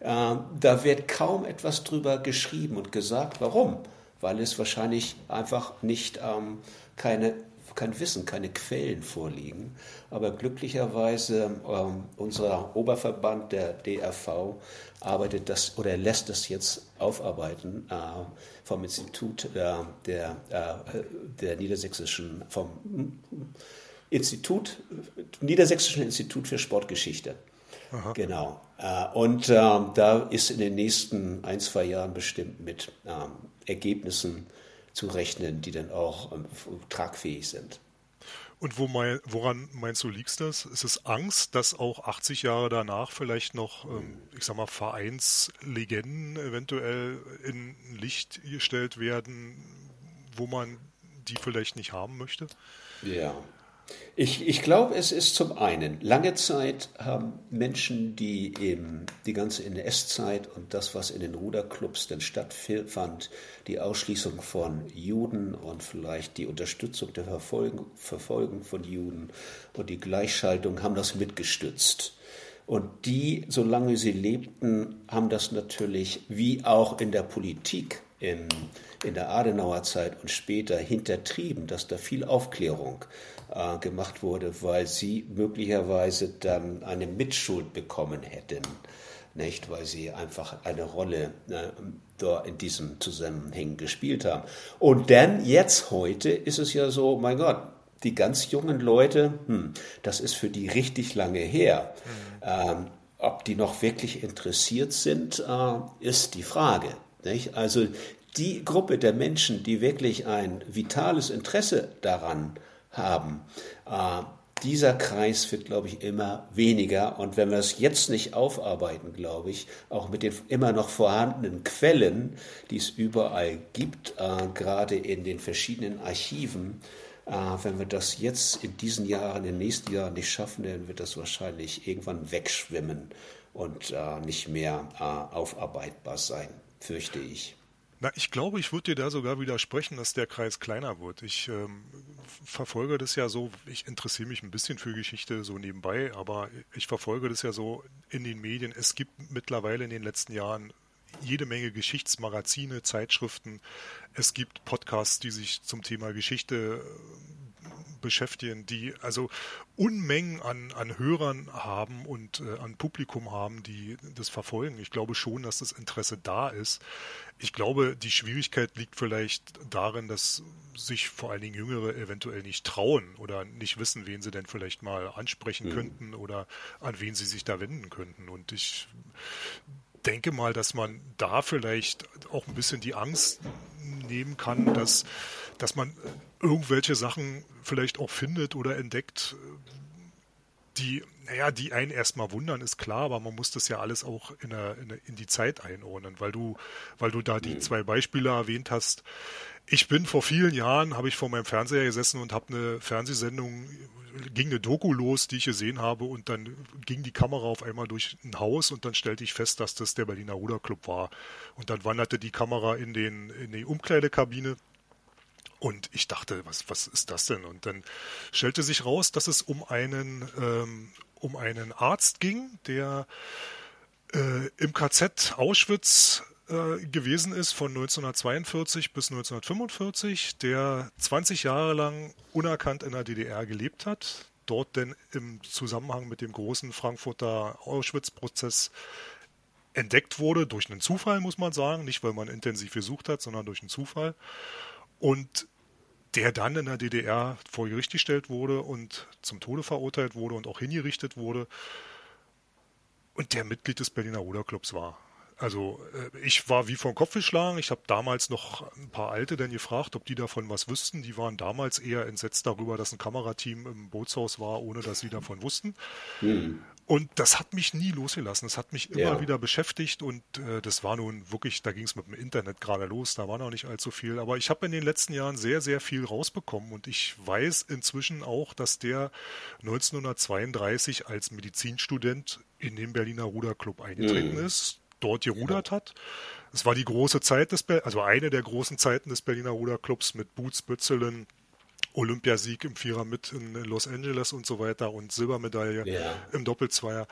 Äh, da wird kaum etwas drüber geschrieben und gesagt. Warum? Weil es wahrscheinlich einfach nicht ähm, keine kein Wissen, keine Quellen vorliegen. Aber glücklicherweise ähm, unser Oberverband, der DRV, arbeitet das oder lässt das jetzt aufarbeiten äh, vom Institut äh, der, äh, der niedersächsischen, vom Institut, Niedersächsischen Institut für Sportgeschichte. Aha. Genau. Äh, und ähm, da ist in den nächsten ein, zwei Jahren bestimmt mit ähm, Ergebnissen zu rechnen, die dann auch ähm, tragfähig sind. Und wo mein, woran meinst du, liegt das? Ist es Angst, dass auch 80 Jahre danach vielleicht noch, ähm, ich sag mal, Vereinslegenden eventuell in Licht gestellt werden, wo man die vielleicht nicht haben möchte? Ja, ich, ich glaube, es ist zum einen, lange Zeit haben Menschen, die eben die ganze NS-Zeit und das, was in den Ruderclubs denn stattfand, die Ausschließung von Juden und vielleicht die Unterstützung der Verfolgung, Verfolgung von Juden und die Gleichschaltung, haben das mitgestützt. Und die, solange sie lebten, haben das natürlich, wie auch in der Politik, in, in der Adenauer Zeit und später hintertrieben, dass da viel Aufklärung äh, gemacht wurde, weil sie möglicherweise dann eine Mitschuld bekommen hätten, nicht, weil sie einfach eine Rolle äh, da in diesem Zusammenhang gespielt haben. Und dann jetzt heute ist es ja so, mein Gott, die ganz jungen Leute, hm, das ist für die richtig lange her. Mhm. Ähm, ob die noch wirklich interessiert sind, äh, ist die Frage. Nicht? Also die Gruppe der Menschen, die wirklich ein vitales Interesse daran haben. Äh, dieser Kreis wird, glaube ich, immer weniger. Und wenn wir es jetzt nicht aufarbeiten, glaube ich, auch mit den immer noch vorhandenen Quellen, die es überall gibt, äh, gerade in den verschiedenen Archiven, äh, wenn wir das jetzt in diesen Jahren, in den nächsten Jahren nicht schaffen, dann wird das wahrscheinlich irgendwann wegschwimmen und äh, nicht mehr äh, aufarbeitbar sein, fürchte ich. Na, ich glaube, ich würde dir da sogar widersprechen, dass der Kreis kleiner wird. Ich ähm, verfolge das ja so, ich interessiere mich ein bisschen für Geschichte so nebenbei, aber ich verfolge das ja so in den Medien. Es gibt mittlerweile in den letzten Jahren jede Menge Geschichtsmagazine, Zeitschriften. Es gibt Podcasts, die sich zum Thema Geschichte beschäftigen, die also Unmengen an, an Hörern haben und äh, an Publikum haben, die das verfolgen. Ich glaube schon, dass das Interesse da ist. Ich glaube, die Schwierigkeit liegt vielleicht darin, dass sich vor allen Dingen Jüngere eventuell nicht trauen oder nicht wissen, wen sie denn vielleicht mal ansprechen mhm. könnten oder an wen sie sich da wenden könnten. Und ich denke mal, dass man da vielleicht auch ein bisschen die Angst nehmen kann, dass, dass man irgendwelche Sachen vielleicht auch findet oder entdeckt, die, naja, die einen erstmal wundern, ist klar, aber man muss das ja alles auch in, eine, in, eine, in die Zeit einordnen, weil du, weil du da die mhm. zwei Beispiele erwähnt hast. Ich bin vor vielen Jahren, habe ich vor meinem Fernseher gesessen und habe eine Fernsehsendung, ging eine Doku los, die ich gesehen habe und dann ging die Kamera auf einmal durch ein Haus und dann stellte ich fest, dass das der Berliner Ruderclub war. Und dann wanderte die Kamera in, den, in die Umkleidekabine und ich dachte, was, was ist das denn? Und dann stellte sich raus, dass es um einen, ähm, um einen Arzt ging, der äh, im KZ Auschwitz äh, gewesen ist von 1942 bis 1945, der 20 Jahre lang unerkannt in der DDR gelebt hat, dort denn im Zusammenhang mit dem großen Frankfurter Auschwitz-Prozess entdeckt wurde, durch einen Zufall, muss man sagen, nicht weil man intensiv gesucht hat, sondern durch einen Zufall. Und der dann in der DDR vor Gericht gestellt wurde und zum Tode verurteilt wurde und auch hingerichtet wurde. und der Mitglied des Berliner Ruderclubs war. Also äh, ich war wie vom Kopf geschlagen. Ich habe damals noch ein paar Alte dann gefragt, ob die davon was wüssten. Die waren damals eher entsetzt darüber, dass ein Kamerateam im Bootshaus war, ohne dass sie davon wussten. Hm. Und das hat mich nie losgelassen. Das hat mich immer ja. wieder beschäftigt und äh, das war nun wirklich, da ging es mit dem Internet gerade los, da war noch nicht allzu viel. Aber ich habe in den letzten Jahren sehr, sehr viel rausbekommen und ich weiß inzwischen auch, dass der 1932 als Medizinstudent in den Berliner Ruderclub eingetreten mhm. ist dort gerudert hat. Es war die große Zeit des, Be also eine der großen Zeiten des Berliner Ruderclubs mit Boots Bützelen, Olympiasieg im Vierer mit in Los Angeles und so weiter und Silbermedaille ja. im Doppelzweier.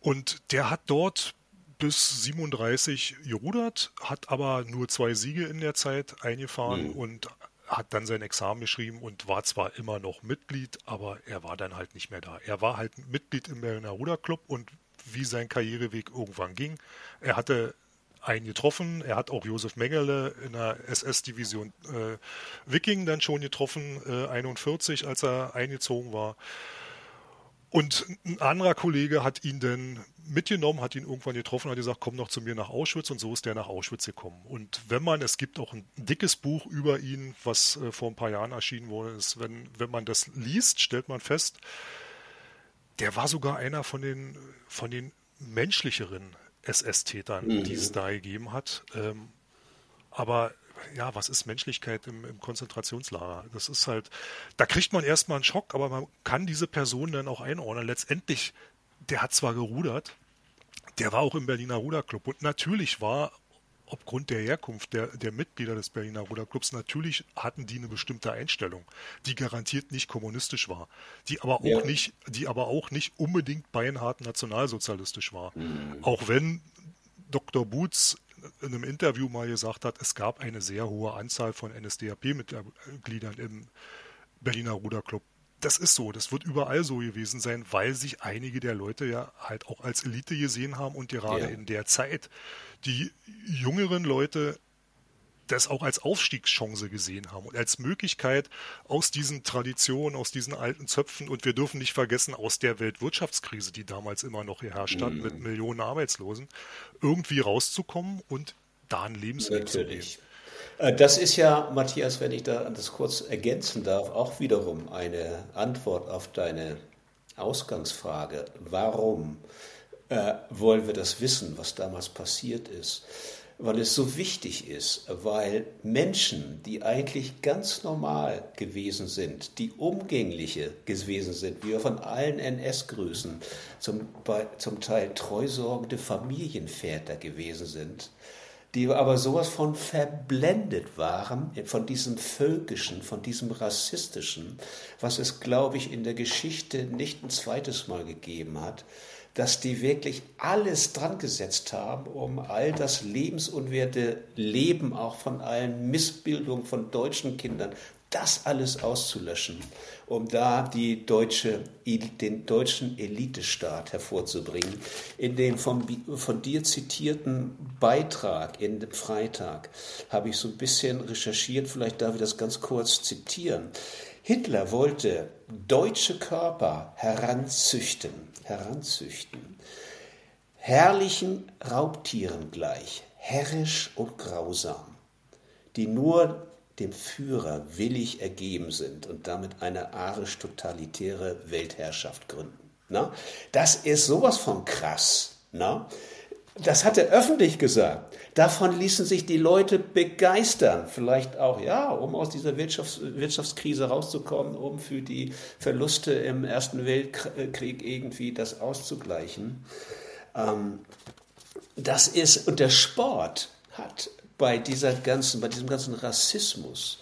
Und der hat dort bis 37 gerudert, hat aber nur zwei Siege in der Zeit eingefahren mhm. und hat dann sein Examen geschrieben und war zwar immer noch Mitglied, aber er war dann halt nicht mehr da. Er war halt Mitglied im Berliner Ruderclub und wie sein Karriereweg irgendwann ging. Er hatte einen getroffen, er hat auch Josef Mengele in der SS-Division äh, Wiking dann schon getroffen, äh, 41, als er eingezogen war. Und ein anderer Kollege hat ihn dann mitgenommen, hat ihn irgendwann getroffen, hat gesagt, komm noch zu mir nach Auschwitz und so ist der nach Auschwitz gekommen. Und wenn man, es gibt auch ein dickes Buch über ihn, was äh, vor ein paar Jahren erschienen wurde, ist, wenn, wenn man das liest, stellt man fest, der war sogar einer von den, von den menschlicheren SS-Tätern, mhm. die es da gegeben hat. Ähm, aber ja, was ist Menschlichkeit im, im, Konzentrationslager? Das ist halt, da kriegt man erstmal einen Schock, aber man kann diese Person dann auch einordnen. Letztendlich, der hat zwar gerudert, der war auch im Berliner Ruderclub und natürlich war aufgrund der Herkunft der, der Mitglieder des Berliner Ruderclubs, natürlich hatten die eine bestimmte Einstellung, die garantiert nicht kommunistisch war, die aber auch ja. nicht, die aber auch nicht unbedingt beinhart nationalsozialistisch war. Mhm. Auch wenn Dr. Boots in einem Interview mal gesagt hat, es gab eine sehr hohe Anzahl von NSDAP-Mitgliedern im Berliner Ruderclub das ist so, das wird überall so gewesen sein, weil sich einige der Leute ja halt auch als Elite gesehen haben und gerade ja. in der Zeit die jüngeren Leute das auch als Aufstiegschance gesehen haben und als Möglichkeit aus diesen Traditionen, aus diesen alten Zöpfen und wir dürfen nicht vergessen, aus der Weltwirtschaftskrise, die damals immer noch geherrscht hat, mhm. mit Millionen Arbeitslosen, irgendwie rauszukommen und da ein Lebensweg zu gehen. Äh, das ist ja, Matthias, wenn ich da das kurz ergänzen darf, auch wiederum eine Antwort auf deine Ausgangsfrage. Warum äh, wollen wir das wissen, was damals passiert ist? Weil es so wichtig ist, weil Menschen, die eigentlich ganz normal gewesen sind, die umgängliche gewesen sind, wie wir von allen NS-Größen, zum, zum Teil treusorgende Familienväter gewesen sind, die aber sowas von verblendet waren von diesem Völkischen, von diesem Rassistischen, was es, glaube ich, in der Geschichte nicht ein zweites Mal gegeben hat, dass die wirklich alles dran gesetzt haben, um all das lebensunwerte Leben auch von allen Missbildungen von deutschen Kindern, das alles auszulöschen, um da die deutsche, den deutschen Elitestaat hervorzubringen. In dem von, von dir zitierten Beitrag in dem Freitag habe ich so ein bisschen recherchiert, vielleicht darf ich das ganz kurz zitieren. Hitler wollte deutsche Körper heranzüchten, heranzüchten, herrlichen Raubtieren gleich, herrisch und grausam, die nur dem Führer willig ergeben sind und damit eine arisch-totalitäre Weltherrschaft gründen. Na? Das ist sowas von krass. Na? Das hat er öffentlich gesagt. Davon ließen sich die Leute begeistern. Vielleicht auch, ja, um aus dieser Wirtschafts Wirtschaftskrise rauszukommen, um für die Verluste im Ersten Weltkrieg irgendwie das auszugleichen. Ähm, das ist, und der Sport hat bei dieser ganzen, bei diesem ganzen Rassismus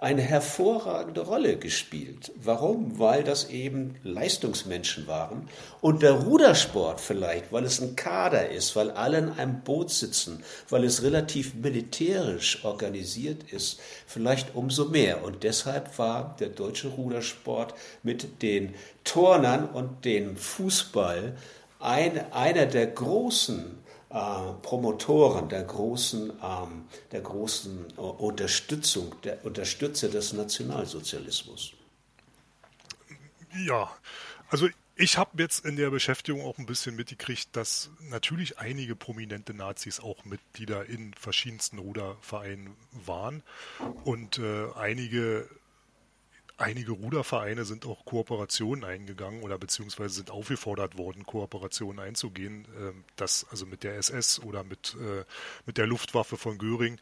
eine hervorragende Rolle gespielt. Warum? Weil das eben Leistungsmenschen waren und der Rudersport vielleicht, weil es ein Kader ist, weil alle in einem Boot sitzen, weil es relativ militärisch organisiert ist, vielleicht umso mehr. Und deshalb war der deutsche Rudersport mit den Turnern und dem Fußball ein, einer der großen Promotoren der großen, ähm, der großen äh, Unterstützung, der Unterstützer des Nationalsozialismus. Ja, also ich habe jetzt in der Beschäftigung auch ein bisschen mitgekriegt, dass natürlich einige prominente Nazis auch Mitglieder in verschiedensten Rudervereinen waren und äh, einige einige Rudervereine sind auch Kooperationen eingegangen oder beziehungsweise sind aufgefordert worden, Kooperationen einzugehen, äh, das also mit der SS oder mit, äh, mit der Luftwaffe von Göring,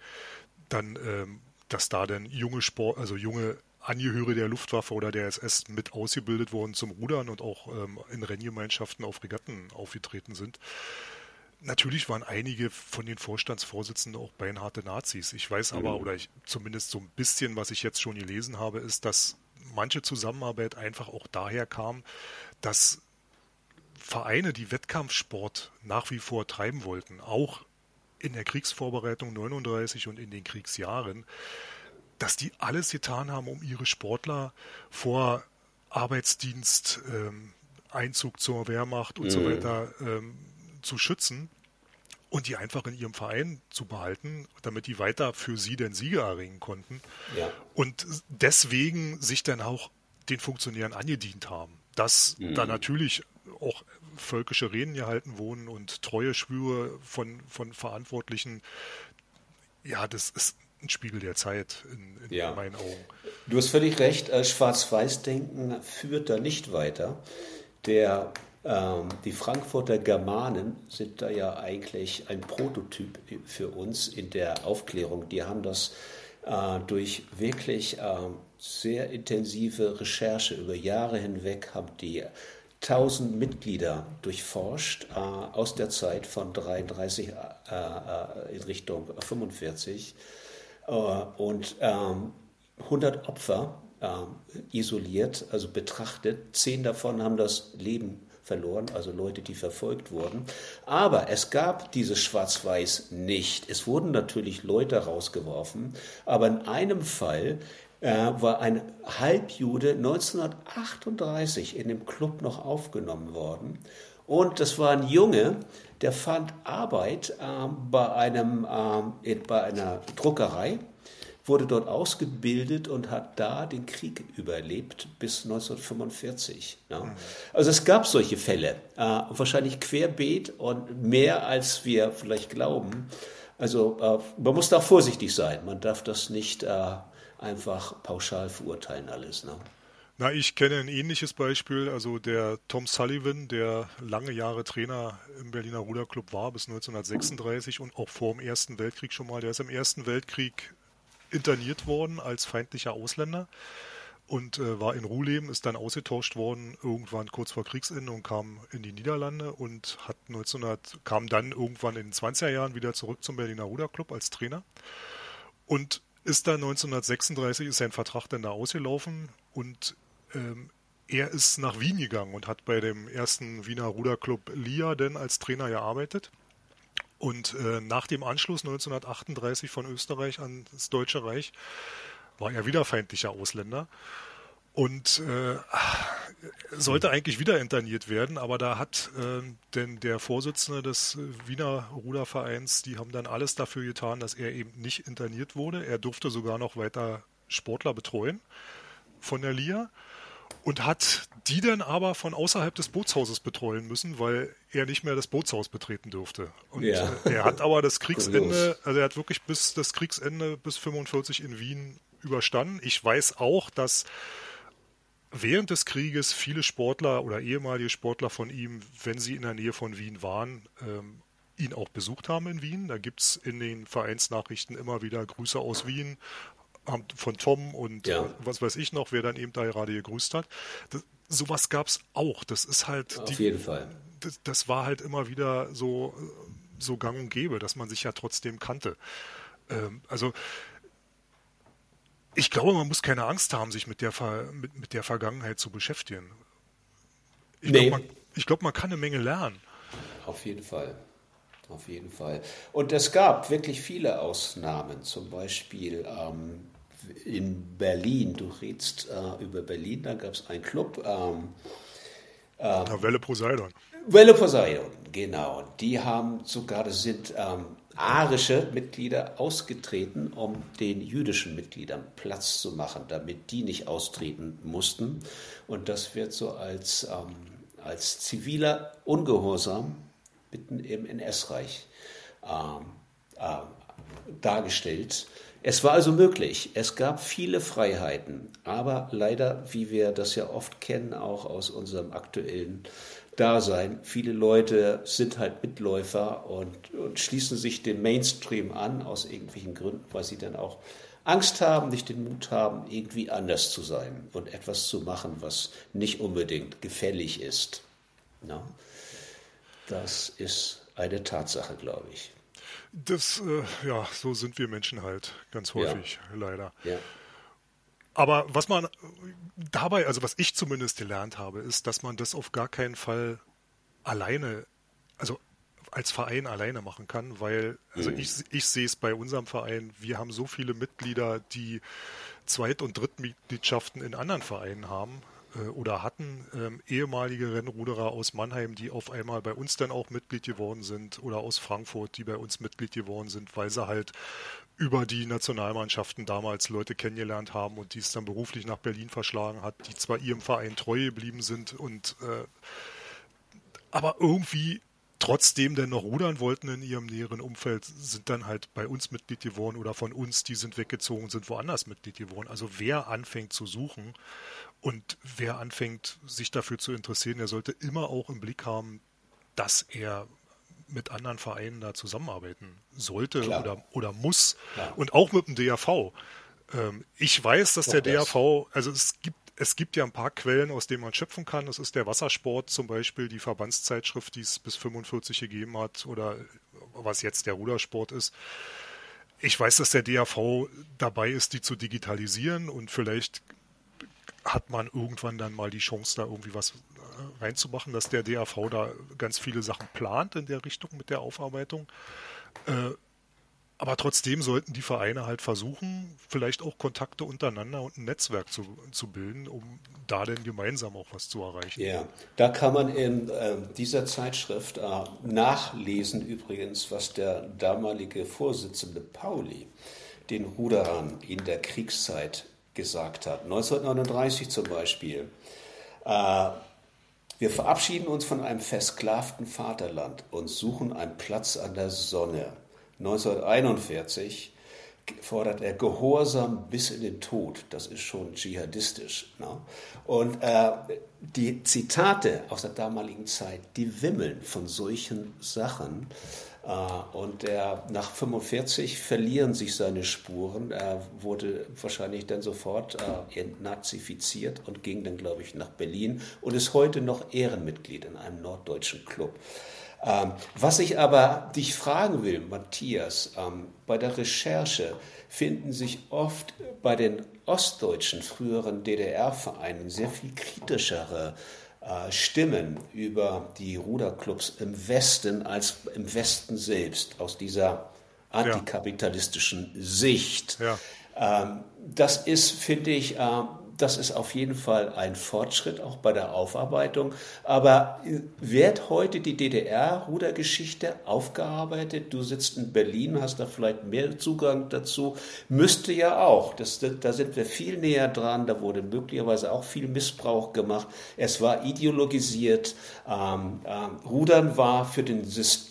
dann, äh, dass da dann junge Sport, also junge Angehörige der Luftwaffe oder der SS mit ausgebildet worden zum Rudern und auch ähm, in Renngemeinschaften auf Regatten aufgetreten sind. Natürlich waren einige von den Vorstandsvorsitzenden auch beinharte Nazis. Ich weiß aber, oder ich, zumindest so ein bisschen, was ich jetzt schon gelesen habe, ist, dass manche Zusammenarbeit einfach auch daher kam, dass Vereine, die Wettkampfsport nach wie vor treiben wollten, auch in der Kriegsvorbereitung 39 und in den Kriegsjahren, dass die alles getan haben, um ihre Sportler vor Arbeitsdienst, ähm, Einzug zur Wehrmacht und mhm. so weiter ähm, zu schützen und die einfach in ihrem Verein zu behalten, damit die weiter für sie den Sieger erringen konnten. Ja. Und deswegen sich dann auch den Funktionären angedient haben. Dass mhm. da natürlich auch völkische Reden gehalten wurden und treue Schwüre von, von Verantwortlichen. Ja, das ist ein Spiegel der Zeit in, in ja. meinen Augen. Du hast völlig recht, Schwarz-Weiß-Denken führt da nicht weiter. Der, die Frankfurter Germanen sind da ja eigentlich ein Prototyp für uns in der Aufklärung. Die haben das äh, durch wirklich äh, sehr intensive Recherche über Jahre hinweg, haben die 1000 Mitglieder durchforscht äh, aus der Zeit von 33 äh, äh, in Richtung 45 äh, und ähm, 100 Opfer ähm, isoliert, also betrachtet. Zehn davon haben das Leben verloren, also Leute, die verfolgt wurden. Aber es gab dieses Schwarz-Weiß nicht. Es wurden natürlich Leute rausgeworfen, aber in einem Fall äh, war ein Halbjude 1938 in dem Club noch aufgenommen worden. Und das war ein Junge, der fand Arbeit äh, bei, einem, äh, bei einer Druckerei, wurde dort ausgebildet und hat da den Krieg überlebt bis 1945. Ne? Mhm. Also es gab solche Fälle, äh, wahrscheinlich querbeet und mehr als wir vielleicht glauben. Also äh, man muss da vorsichtig sein, man darf das nicht äh, einfach pauschal verurteilen alles. Ne? Na, ich kenne ein ähnliches Beispiel. Also der Tom Sullivan, der lange Jahre Trainer im Berliner Ruderclub war bis 1936 und auch vor dem Ersten Weltkrieg schon mal. Der ist im Ersten Weltkrieg interniert worden als feindlicher Ausländer und äh, war in Ruhleben, ist dann ausgetauscht worden, irgendwann kurz vor Kriegsende und kam in die Niederlande und hat 1900, kam dann irgendwann in den 20er Jahren wieder zurück zum Berliner Ruderclub als Trainer und ist dann 1936, ist sein Vertrag dann da ausgelaufen und ähm, er ist nach Wien gegangen und hat bei dem ersten Wiener Ruderclub LIA denn als Trainer gearbeitet. Und äh, nach dem Anschluss 1938 von Österreich an das Deutsche Reich war er wieder feindlicher Ausländer. Und äh, sollte eigentlich wieder interniert werden, aber da hat äh, denn der Vorsitzende des Wiener Rudervereins, die haben dann alles dafür getan, dass er eben nicht interniert wurde. Er durfte sogar noch weiter Sportler betreuen von der LIA und hat die dann aber von außerhalb des Bootshauses betreuen müssen, weil er nicht mehr das Bootshaus betreten durfte. Und ja. Äh, er hat aber das [laughs] Kriegsende, also er hat wirklich bis das Kriegsende bis 45 in Wien überstanden. Ich weiß auch, dass während des Krieges viele Sportler oder ehemalige Sportler von ihm, wenn sie in der Nähe von Wien waren, ähm, ihn auch besucht haben in Wien. Da gibt es in den Vereinsnachrichten immer wieder Grüße aus Wien, von Tom und ja. äh, was weiß ich noch, wer dann eben da gerade gegrüßt hat. Das, sowas gab es auch. Das ist halt. Auf die, jeden Fall. Das, das, war halt immer wieder so, so gang und gäbe, dass man sich ja trotzdem kannte. Ähm, also. Ich glaube, man muss keine Angst haben, sich mit der, mit, mit der Vergangenheit zu beschäftigen. Ich nee. glaube, man, glaub, man kann eine Menge lernen. Auf jeden Fall. Auf jeden Fall. Und es gab wirklich viele Ausnahmen. Zum Beispiel ähm, in Berlin, du redest äh, über Berlin, da gab es einen Club. Ähm, äh, Welle Poseidon. Welle Poseidon, genau. Die haben sogar, sind ähm, arische Mitglieder ausgetreten, um den jüdischen Mitgliedern Platz zu machen, damit die nicht austreten mussten. Und das wird so als, ähm, als ziviler Ungehorsam mitten im NS-Reich ähm, äh, dargestellt. Es war also möglich. Es gab viele Freiheiten, aber leider, wie wir das ja oft kennen, auch aus unserem aktuellen Dasein, viele Leute sind halt Mitläufer und, und schließen sich dem Mainstream an aus irgendwelchen Gründen, weil sie dann auch Angst haben, nicht den Mut haben, irgendwie anders zu sein und etwas zu machen, was nicht unbedingt gefällig ist. Ja? Das ist eine Tatsache, glaube ich. Das, äh, ja, so sind wir Menschen halt ganz häufig, ja. leider. Ja. Aber was man dabei, also was ich zumindest gelernt habe, ist, dass man das auf gar keinen Fall alleine, also als Verein alleine machen kann, weil, also mhm. ich, ich sehe es bei unserem Verein, wir haben so viele Mitglieder, die Zweit- und Drittmitgliedschaften in anderen Vereinen haben oder hatten, ähm, ehemalige Rennruderer aus Mannheim, die auf einmal bei uns dann auch Mitglied geworden sind oder aus Frankfurt, die bei uns Mitglied geworden sind, weil sie halt über die Nationalmannschaften damals Leute kennengelernt haben und die es dann beruflich nach Berlin verschlagen hat, die zwar ihrem Verein treu geblieben sind und äh, aber irgendwie trotzdem denn noch rudern wollten in ihrem näheren Umfeld, sind dann halt bei uns Mitglied geworden oder von uns, die sind weggezogen, sind woanders Mitglied geworden. Also wer anfängt zu suchen und wer anfängt, sich dafür zu interessieren, der sollte immer auch im Blick haben, dass er mit anderen Vereinen da zusammenarbeiten sollte oder, oder muss. Klar. Und auch mit dem DAV. Ähm, ich weiß, dass Doch der DAV, also es gibt es gibt ja ein paar Quellen, aus denen man schöpfen kann. Das ist der Wassersport zum Beispiel, die Verbandszeitschrift, die es bis 45 gegeben hat oder was jetzt der Rudersport ist. Ich weiß, dass der DAV dabei ist, die zu digitalisieren und vielleicht hat man irgendwann dann mal die Chance, da irgendwie was äh, reinzumachen, dass der DAV da ganz viele Sachen plant in der Richtung mit der Aufarbeitung. Äh, aber trotzdem sollten die Vereine halt versuchen, vielleicht auch Kontakte untereinander und ein Netzwerk zu, zu bilden, um da denn gemeinsam auch was zu erreichen. Ja, da kann man in äh, dieser Zeitschrift äh, nachlesen übrigens, was der damalige Vorsitzende Pauli den Ruderern in der Kriegszeit gesagt hat. 1939 zum Beispiel. Äh, wir verabschieden uns von einem versklavten Vaterland und suchen einen Platz an der Sonne. 1941 fordert er Gehorsam bis in den Tod. Das ist schon dschihadistisch. Ne? Und äh, die Zitate aus der damaligen Zeit, die wimmeln von solchen Sachen. Äh, und er, nach 45 verlieren sich seine Spuren. Er wurde wahrscheinlich dann sofort äh, entnazifiziert und ging dann, glaube ich, nach Berlin und ist heute noch Ehrenmitglied in einem norddeutschen Club. Ähm, was ich aber dich fragen will, Matthias, ähm, bei der Recherche finden sich oft bei den ostdeutschen früheren DDR-Vereinen sehr viel kritischere äh, Stimmen über die Ruderclubs im Westen als im Westen selbst, aus dieser antikapitalistischen Sicht. Ja. Ähm, das ist, finde ich, äh, das ist auf jeden Fall ein Fortschritt auch bei der Aufarbeitung. Aber wird heute die DDR-Rudergeschichte aufgearbeitet? Du sitzt in Berlin, hast da vielleicht mehr Zugang dazu. Müsste ja auch. Das, da sind wir viel näher dran. Da wurde möglicherweise auch viel Missbrauch gemacht. Es war ideologisiert. Ähm, ähm, Rudern war für, den,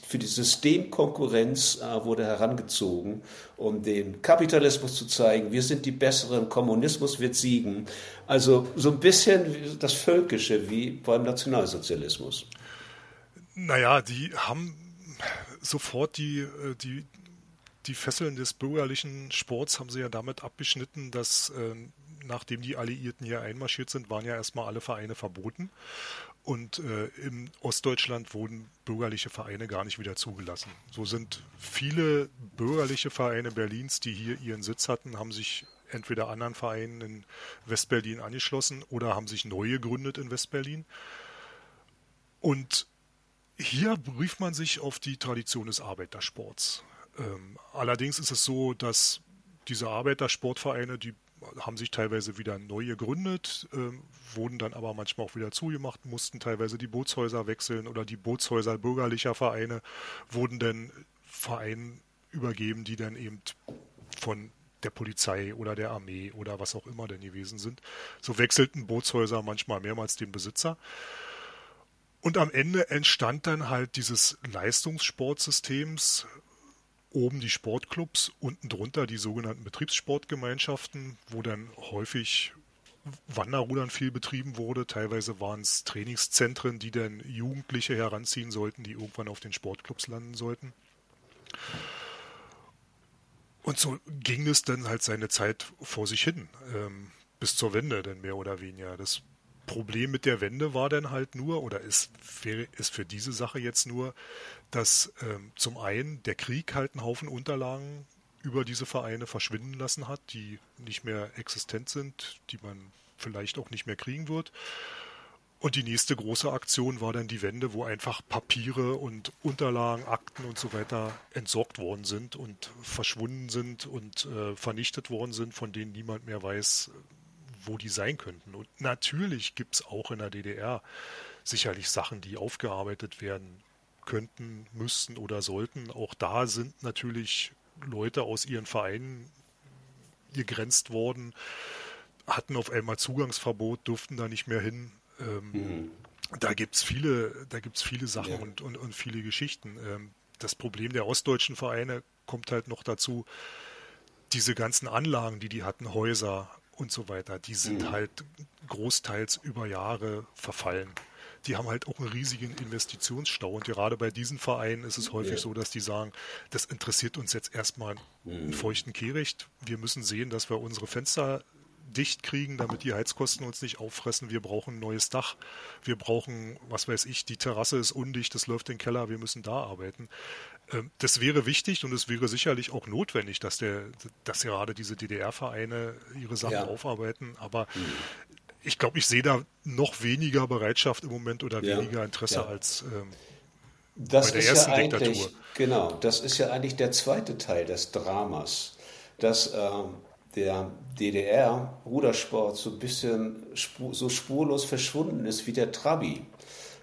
für die Systemkonkurrenz äh, wurde herangezogen um den Kapitalismus zu zeigen, wir sind die Besseren, Kommunismus wird siegen. Also so ein bisschen das Völkische wie beim Nationalsozialismus. Naja, die haben sofort die, äh, die, die Fesseln des bürgerlichen Sports haben sie ja damit abgeschnitten, dass äh, nachdem die Alliierten hier einmarschiert sind, waren ja erstmal alle Vereine verboten. Und äh, in Ostdeutschland wurden bürgerliche Vereine gar nicht wieder zugelassen. So sind viele bürgerliche Vereine Berlins, die hier ihren Sitz hatten, haben sich entweder anderen Vereinen in Westberlin angeschlossen oder haben sich neu gegründet in Westberlin. Und hier berief man sich auf die Tradition des Arbeitersports. Ähm, allerdings ist es so, dass diese Arbeitersportvereine, die haben sich teilweise wieder neu gegründet, äh, wurden dann aber manchmal auch wieder zugemacht, mussten teilweise die Bootshäuser wechseln oder die Bootshäuser bürgerlicher Vereine wurden dann Vereinen übergeben, die dann eben von der Polizei oder der Armee oder was auch immer denn gewesen sind. So wechselten Bootshäuser manchmal mehrmals den Besitzer. Und am Ende entstand dann halt dieses Leistungssportsystems, oben die Sportclubs, unten drunter die sogenannten Betriebssportgemeinschaften, wo dann häufig Wanderrudern viel betrieben wurde. Teilweise waren es Trainingszentren, die dann Jugendliche heranziehen sollten, die irgendwann auf den Sportclubs landen sollten. Und so ging es dann halt seine Zeit vor sich hin, ähm, bis zur Wende dann mehr oder weniger. Das Problem mit der Wende war dann halt nur, oder ist, ist für diese Sache jetzt nur, dass ähm, zum einen der Krieg halt einen Haufen Unterlagen über diese Vereine verschwinden lassen hat, die nicht mehr existent sind, die man vielleicht auch nicht mehr kriegen wird. Und die nächste große Aktion war dann die Wende, wo einfach Papiere und Unterlagen, Akten und so weiter entsorgt worden sind und verschwunden sind und äh, vernichtet worden sind, von denen niemand mehr weiß, wo die sein könnten. Und natürlich gibt es auch in der DDR sicherlich Sachen, die aufgearbeitet werden könnten, müssten oder sollten. Auch da sind natürlich Leute aus ihren Vereinen gegrenzt worden, hatten auf einmal Zugangsverbot, durften da nicht mehr hin. Ähm, mhm. Da gibt es viele, da gibt's viele Sachen ja. und, und, und, viele Geschichten. Ähm, das Problem der ostdeutschen Vereine kommt halt noch dazu, diese ganzen Anlagen, die die hatten, Häuser und so weiter, die sind mhm. halt großteils über Jahre verfallen. Die haben halt auch einen riesigen Investitionsstau. Und gerade bei diesen Vereinen ist es häufig ja. so, dass die sagen, das interessiert uns jetzt erstmal einen mhm. feuchten Kehricht. Wir müssen sehen, dass wir unsere Fenster dicht kriegen, damit die Heizkosten uns nicht auffressen. Wir brauchen ein neues Dach. Wir brauchen, was weiß ich, die Terrasse ist undicht, das läuft in den Keller, wir müssen da arbeiten. Ähm, das wäre wichtig und es wäre sicherlich auch notwendig, dass, der, dass gerade diese DDR-Vereine ihre Sachen ja. aufarbeiten. Aber mhm. ich glaube, ich sehe da noch weniger Bereitschaft im Moment oder ja. weniger Interesse ja. als ähm, das bei der ersten ja Diktatur. Genau, das ist ja eigentlich der zweite Teil des Dramas, dass ähm, der DDR-Rudersport so ein bisschen spur, so spurlos verschwunden ist wie der Trabi.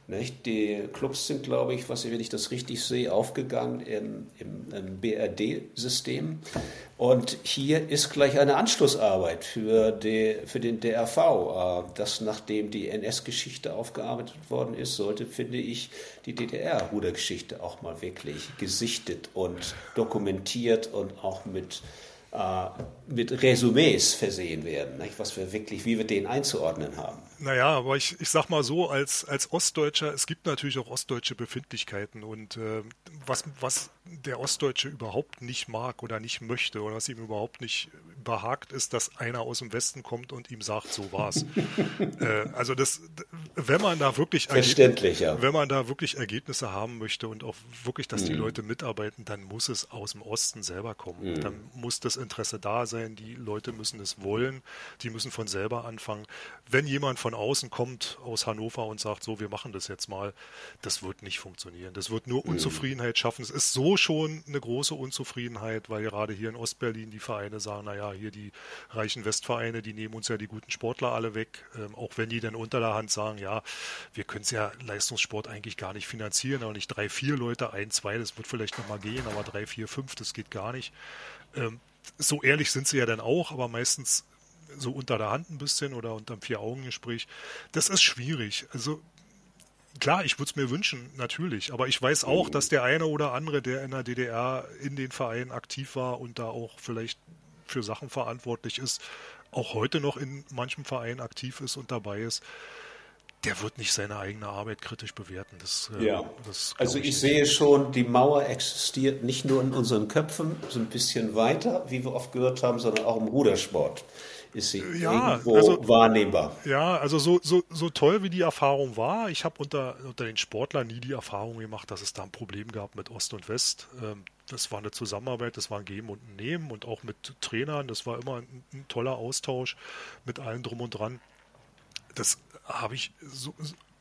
Nicht? Die Clubs sind, glaube ich, was, wenn ich das richtig sehe, aufgegangen im, im, im BRD-System. Und hier ist gleich eine Anschlussarbeit für, die, für den DRV. Äh, dass nachdem die NS-Geschichte aufgearbeitet worden ist, sollte, finde ich, die DDR-Rudergeschichte auch mal wirklich gesichtet und dokumentiert und auch mit äh, mit Resümees versehen werden, nicht? was wir wirklich, wie wir den einzuordnen haben. Naja, aber ich, ich sag mal so, als, als Ostdeutscher, es gibt natürlich auch ostdeutsche Befindlichkeiten und äh, was, was der Ostdeutsche überhaupt nicht mag oder nicht möchte oder was ihm überhaupt nicht behagt, ist, dass einer aus dem Westen kommt und ihm sagt, so war's. [laughs] äh, also das, wenn man da wirklich Verständlich, ja. wenn man da wirklich Ergebnisse haben möchte und auch wirklich, dass mhm. die Leute mitarbeiten, dann muss es aus dem Osten selber kommen. Mhm. Dann muss das Interesse da sein, die Leute müssen es wollen, die müssen von selber anfangen. Wenn jemand von außen kommt aus Hannover und sagt, so, wir machen das jetzt mal, das wird nicht funktionieren. Das wird nur mhm. Unzufriedenheit schaffen. Es ist so schon eine große Unzufriedenheit, weil gerade hier in Ostberlin die Vereine sagen, naja, hier die reichen Westvereine, die nehmen uns ja die guten Sportler alle weg, ähm, auch wenn die dann unter der Hand sagen, ja, wir können es ja Leistungssport eigentlich gar nicht finanzieren, aber nicht drei, vier Leute, ein, zwei, das wird vielleicht nochmal gehen, aber drei, vier, fünf, das geht gar nicht. Ähm, so ehrlich sind sie ja dann auch, aber meistens so unter der Hand ein bisschen oder unterm Vier-Augen-Gespräch. Das ist schwierig. Also klar, ich würde es mir wünschen, natürlich, aber ich weiß auch, dass der eine oder andere, der in der DDR in den Vereinen aktiv war und da auch vielleicht für Sachen verantwortlich ist, auch heute noch in manchem Verein aktiv ist und dabei ist, der wird nicht seine eigene Arbeit kritisch bewerten. Das, äh, ja. Das also ich, ich sehe schon, die Mauer existiert nicht nur in unseren Köpfen, so ein bisschen weiter, wie wir oft gehört haben, sondern auch im Rudersport ist sie ja, irgendwo also, wahrnehmbar. Ja, also so, so, so toll wie die Erfahrung war, ich habe unter, unter den Sportlern nie die Erfahrung gemacht, dass es da ein Problem gab mit Ost und West. Ähm, das war eine Zusammenarbeit, das war ein Geben und ein Nehmen und auch mit Trainern, das war immer ein, ein toller Austausch mit allen drum und dran. Das habe ich so,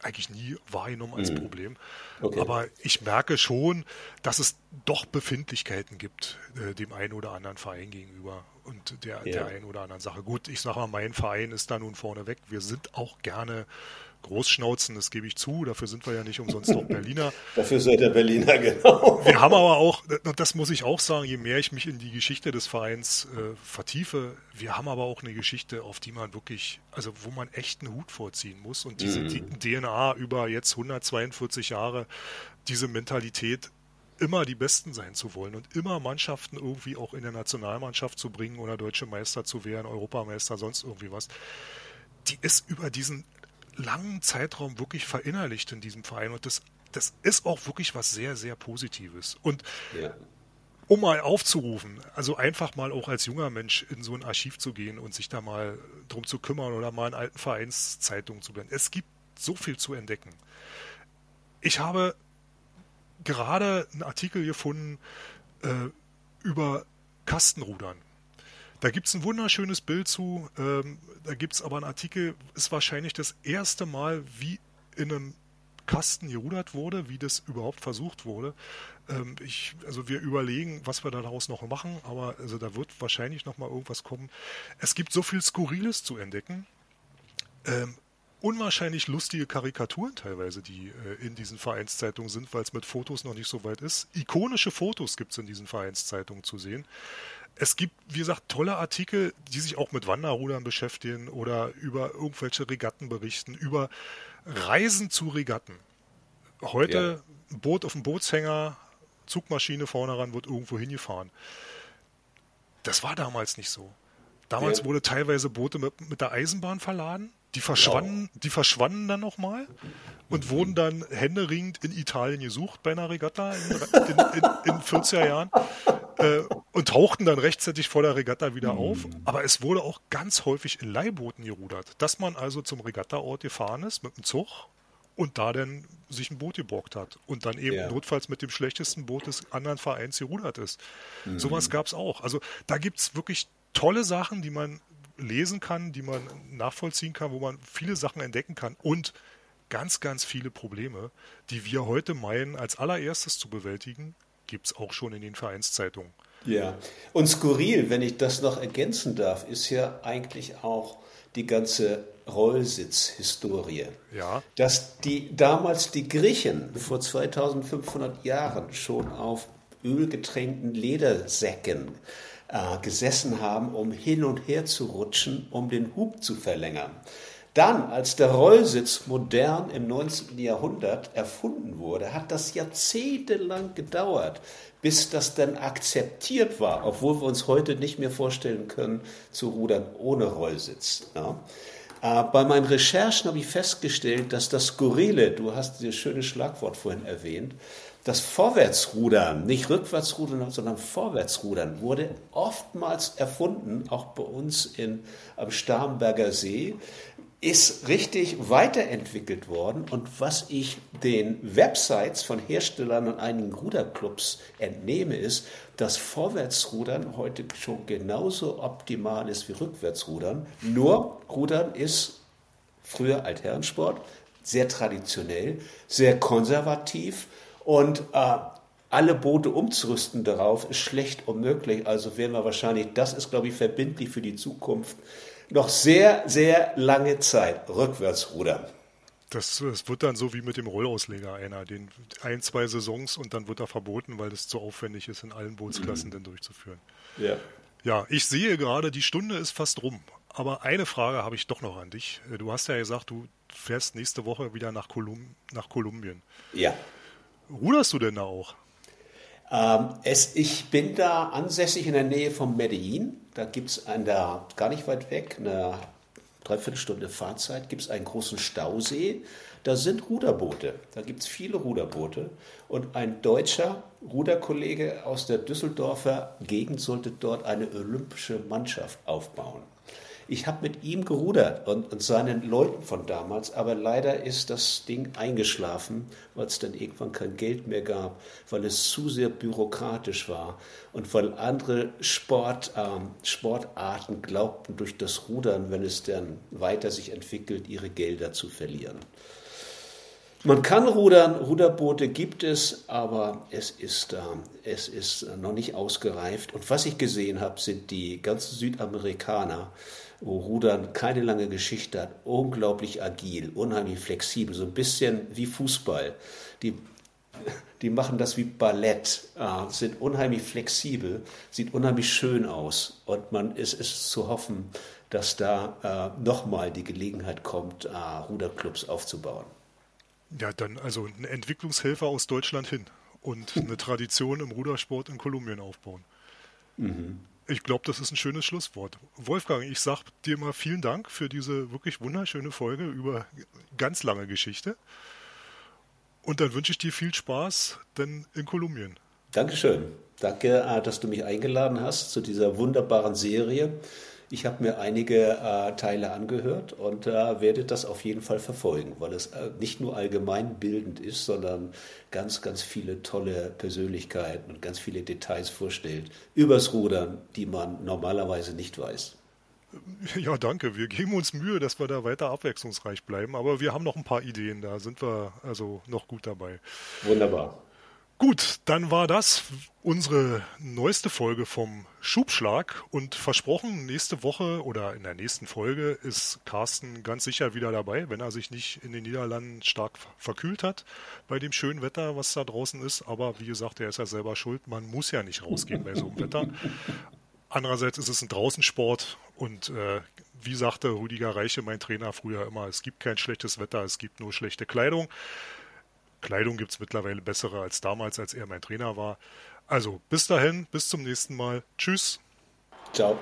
eigentlich nie wahrgenommen als mhm. Problem. Okay. Aber ich merke schon, dass es doch Befindlichkeiten gibt äh, dem einen oder anderen Verein gegenüber und der, ja. der einen oder anderen Sache. Gut, ich sage mal, mein Verein ist da nun vorne weg. Wir sind auch gerne Großschnauzen, das gebe ich zu, dafür sind wir ja nicht umsonst auch Berliner. [laughs] dafür seid ihr Berliner, genau. Wir haben aber auch, das muss ich auch sagen, je mehr ich mich in die Geschichte des Vereins äh, vertiefe, wir haben aber auch eine Geschichte, auf die man wirklich, also wo man echt einen Hut vorziehen muss und diese mhm. DNA über jetzt 142 Jahre, diese Mentalität immer die Besten sein zu wollen und immer Mannschaften irgendwie auch in der Nationalmannschaft zu bringen oder deutsche Meister zu werden, Europameister, sonst irgendwie was. Die ist über diesen langen Zeitraum wirklich verinnerlicht in diesem Verein und das, das ist auch wirklich was sehr, sehr Positives. Und ja. um mal aufzurufen, also einfach mal auch als junger Mensch in so ein Archiv zu gehen und sich da mal drum zu kümmern oder mal in alten Vereinszeitungen zu bleiben. Es gibt so viel zu entdecken. Ich habe gerade einen Artikel gefunden äh, über Kastenrudern. Da gibt es ein wunderschönes Bild zu. Ähm, da gibt es aber einen Artikel, ist wahrscheinlich das erste Mal, wie in einem Kasten gerudert wurde, wie das überhaupt versucht wurde. Ähm, ich, also wir überlegen, was wir daraus noch machen, aber also da wird wahrscheinlich noch mal irgendwas kommen. Es gibt so viel Skurriles zu entdecken. Ähm, unwahrscheinlich lustige Karikaturen teilweise, die äh, in diesen Vereinszeitungen sind, weil es mit Fotos noch nicht so weit ist. Ikonische Fotos gibt es in diesen Vereinszeitungen zu sehen. Es gibt, wie gesagt, tolle Artikel, die sich auch mit Wanderrudern beschäftigen oder über irgendwelche Regatten berichten, über Reisen zu Regatten. Heute ja. Boot auf dem Bootshänger, Zugmaschine vorne ran, wird irgendwo hingefahren. Das war damals nicht so. Damals ja. wurde teilweise Boote mit, mit der Eisenbahn verladen die verschwanden, die verschwanden dann nochmal und wurden dann händeringend in Italien gesucht bei einer Regatta in, in, in, in 40er Jahren äh, und tauchten dann rechtzeitig vor der Regatta wieder auf. Aber es wurde auch ganz häufig in Leihbooten gerudert, dass man also zum Regattaort gefahren ist mit dem Zug und da dann sich ein Boot geborgt hat und dann eben ja. notfalls mit dem schlechtesten Boot des anderen Vereins gerudert ist. Mhm. Sowas gab es auch. Also da gibt es wirklich tolle Sachen, die man lesen kann, die man nachvollziehen kann, wo man viele Sachen entdecken kann und ganz, ganz viele Probleme, die wir heute meinen, als allererstes zu bewältigen, gibt es auch schon in den Vereinszeitungen. Ja, und skurril, wenn ich das noch ergänzen darf, ist ja eigentlich auch die ganze Rollsitz-Historie. Ja. Dass die damals die Griechen vor 2500 Jahren schon auf ölgetränkten Ledersäcken äh, gesessen haben, um hin und her zu rutschen, um den Hub zu verlängern. Dann, als der Rollsitz modern im 19. Jahrhundert erfunden wurde, hat das jahrzehntelang gedauert, bis das dann akzeptiert war, obwohl wir uns heute nicht mehr vorstellen können, zu rudern ohne Rollsitz. Ja. Äh, bei meinen Recherchen habe ich festgestellt, dass das Skurrile, du hast dieses schöne Schlagwort vorhin erwähnt, das Vorwärtsrudern, nicht Rückwärtsrudern, sondern Vorwärtsrudern, wurde oftmals erfunden, auch bei uns in, am Starnberger See, ist richtig weiterentwickelt worden. Und was ich den Websites von Herstellern und einigen Ruderclubs entnehme, ist, dass Vorwärtsrudern heute schon genauso optimal ist wie Rückwärtsrudern. Nur Rudern ist früher Altherrensport, sehr traditionell, sehr konservativ und äh, alle Boote umzurüsten darauf ist schlecht unmöglich. Also werden wir wahrscheinlich, das ist, glaube ich, verbindlich für die Zukunft, noch sehr, sehr lange Zeit rückwärts rudern. Das, das, wird dann so wie mit dem Rollausleger einer, den ein, zwei Saisons und dann wird er verboten, weil es zu aufwendig ist, in allen Bootsklassen mhm. dann durchzuführen. Ja. Ja, ich sehe gerade, die Stunde ist fast rum. Aber eine Frage habe ich doch noch an dich. Du hast ja gesagt, du fährst nächste Woche wieder nach, Kolum nach Kolumbien. Ja. Ruderst du denn da auch? Ähm, es, ich bin da ansässig in der Nähe von Medellin. Da gibt es gar nicht weit weg, eine Dreiviertelstunde Fahrzeit, gibt es einen großen Stausee. Da sind Ruderboote. Da gibt es viele Ruderboote. Und ein deutscher Ruderkollege aus der Düsseldorfer Gegend sollte dort eine olympische Mannschaft aufbauen. Ich habe mit ihm gerudert und, und, seinen Leuten von damals, aber leider ist das Ding eingeschlafen, weil es dann irgendwann kein Geld mehr gab, weil es zu sehr bürokratisch war und weil andere Sport, ähm, Sportarten glaubten, durch das Rudern, wenn es dann weiter sich entwickelt, ihre Gelder zu verlieren. Man kann rudern, Ruderboote gibt es, aber es ist, äh, es ist noch nicht ausgereift. Und was ich gesehen habe, sind die ganzen Südamerikaner, wo Rudern keine lange Geschichte hat, unglaublich agil, unheimlich flexibel, so ein bisschen wie Fußball. Die, die machen das wie Ballett, äh, sind unheimlich flexibel, sieht unheimlich schön aus. Und man ist, ist zu hoffen, dass da äh, nochmal die Gelegenheit kommt, äh, Ruderclubs aufzubauen. Ja, dann also ein Entwicklungshelfer aus Deutschland hin und [laughs] eine Tradition im Rudersport in Kolumbien aufbauen. Mhm. Ich glaube, das ist ein schönes Schlusswort. Wolfgang, ich sage dir mal vielen Dank für diese wirklich wunderschöne Folge über ganz lange Geschichte. Und dann wünsche ich dir viel Spaß denn in Kolumbien. Dankeschön. Danke, dass du mich eingeladen hast zu dieser wunderbaren Serie. Ich habe mir einige äh, Teile angehört und äh, werde das auf jeden Fall verfolgen, weil es äh, nicht nur allgemeinbildend ist, sondern ganz, ganz viele tolle Persönlichkeiten und ganz viele Details vorstellt übers Rudern, die man normalerweise nicht weiß. Ja, danke. Wir geben uns Mühe, dass wir da weiter abwechslungsreich bleiben, aber wir haben noch ein paar Ideen, da sind wir also noch gut dabei. Wunderbar. Gut, dann war das unsere neueste Folge vom Schubschlag und versprochen, nächste Woche oder in der nächsten Folge ist Carsten ganz sicher wieder dabei, wenn er sich nicht in den Niederlanden stark verkühlt hat bei dem schönen Wetter, was da draußen ist. Aber wie gesagt, er ist ja selber schuld. Man muss ja nicht rausgehen bei so einem Wetter. Andererseits ist es ein Draußensport und äh, wie sagte Rüdiger Reiche, mein Trainer früher immer, es gibt kein schlechtes Wetter, es gibt nur schlechte Kleidung. Kleidung gibt es mittlerweile bessere als damals, als er mein Trainer war. Also bis dahin, bis zum nächsten Mal. Tschüss. Ciao.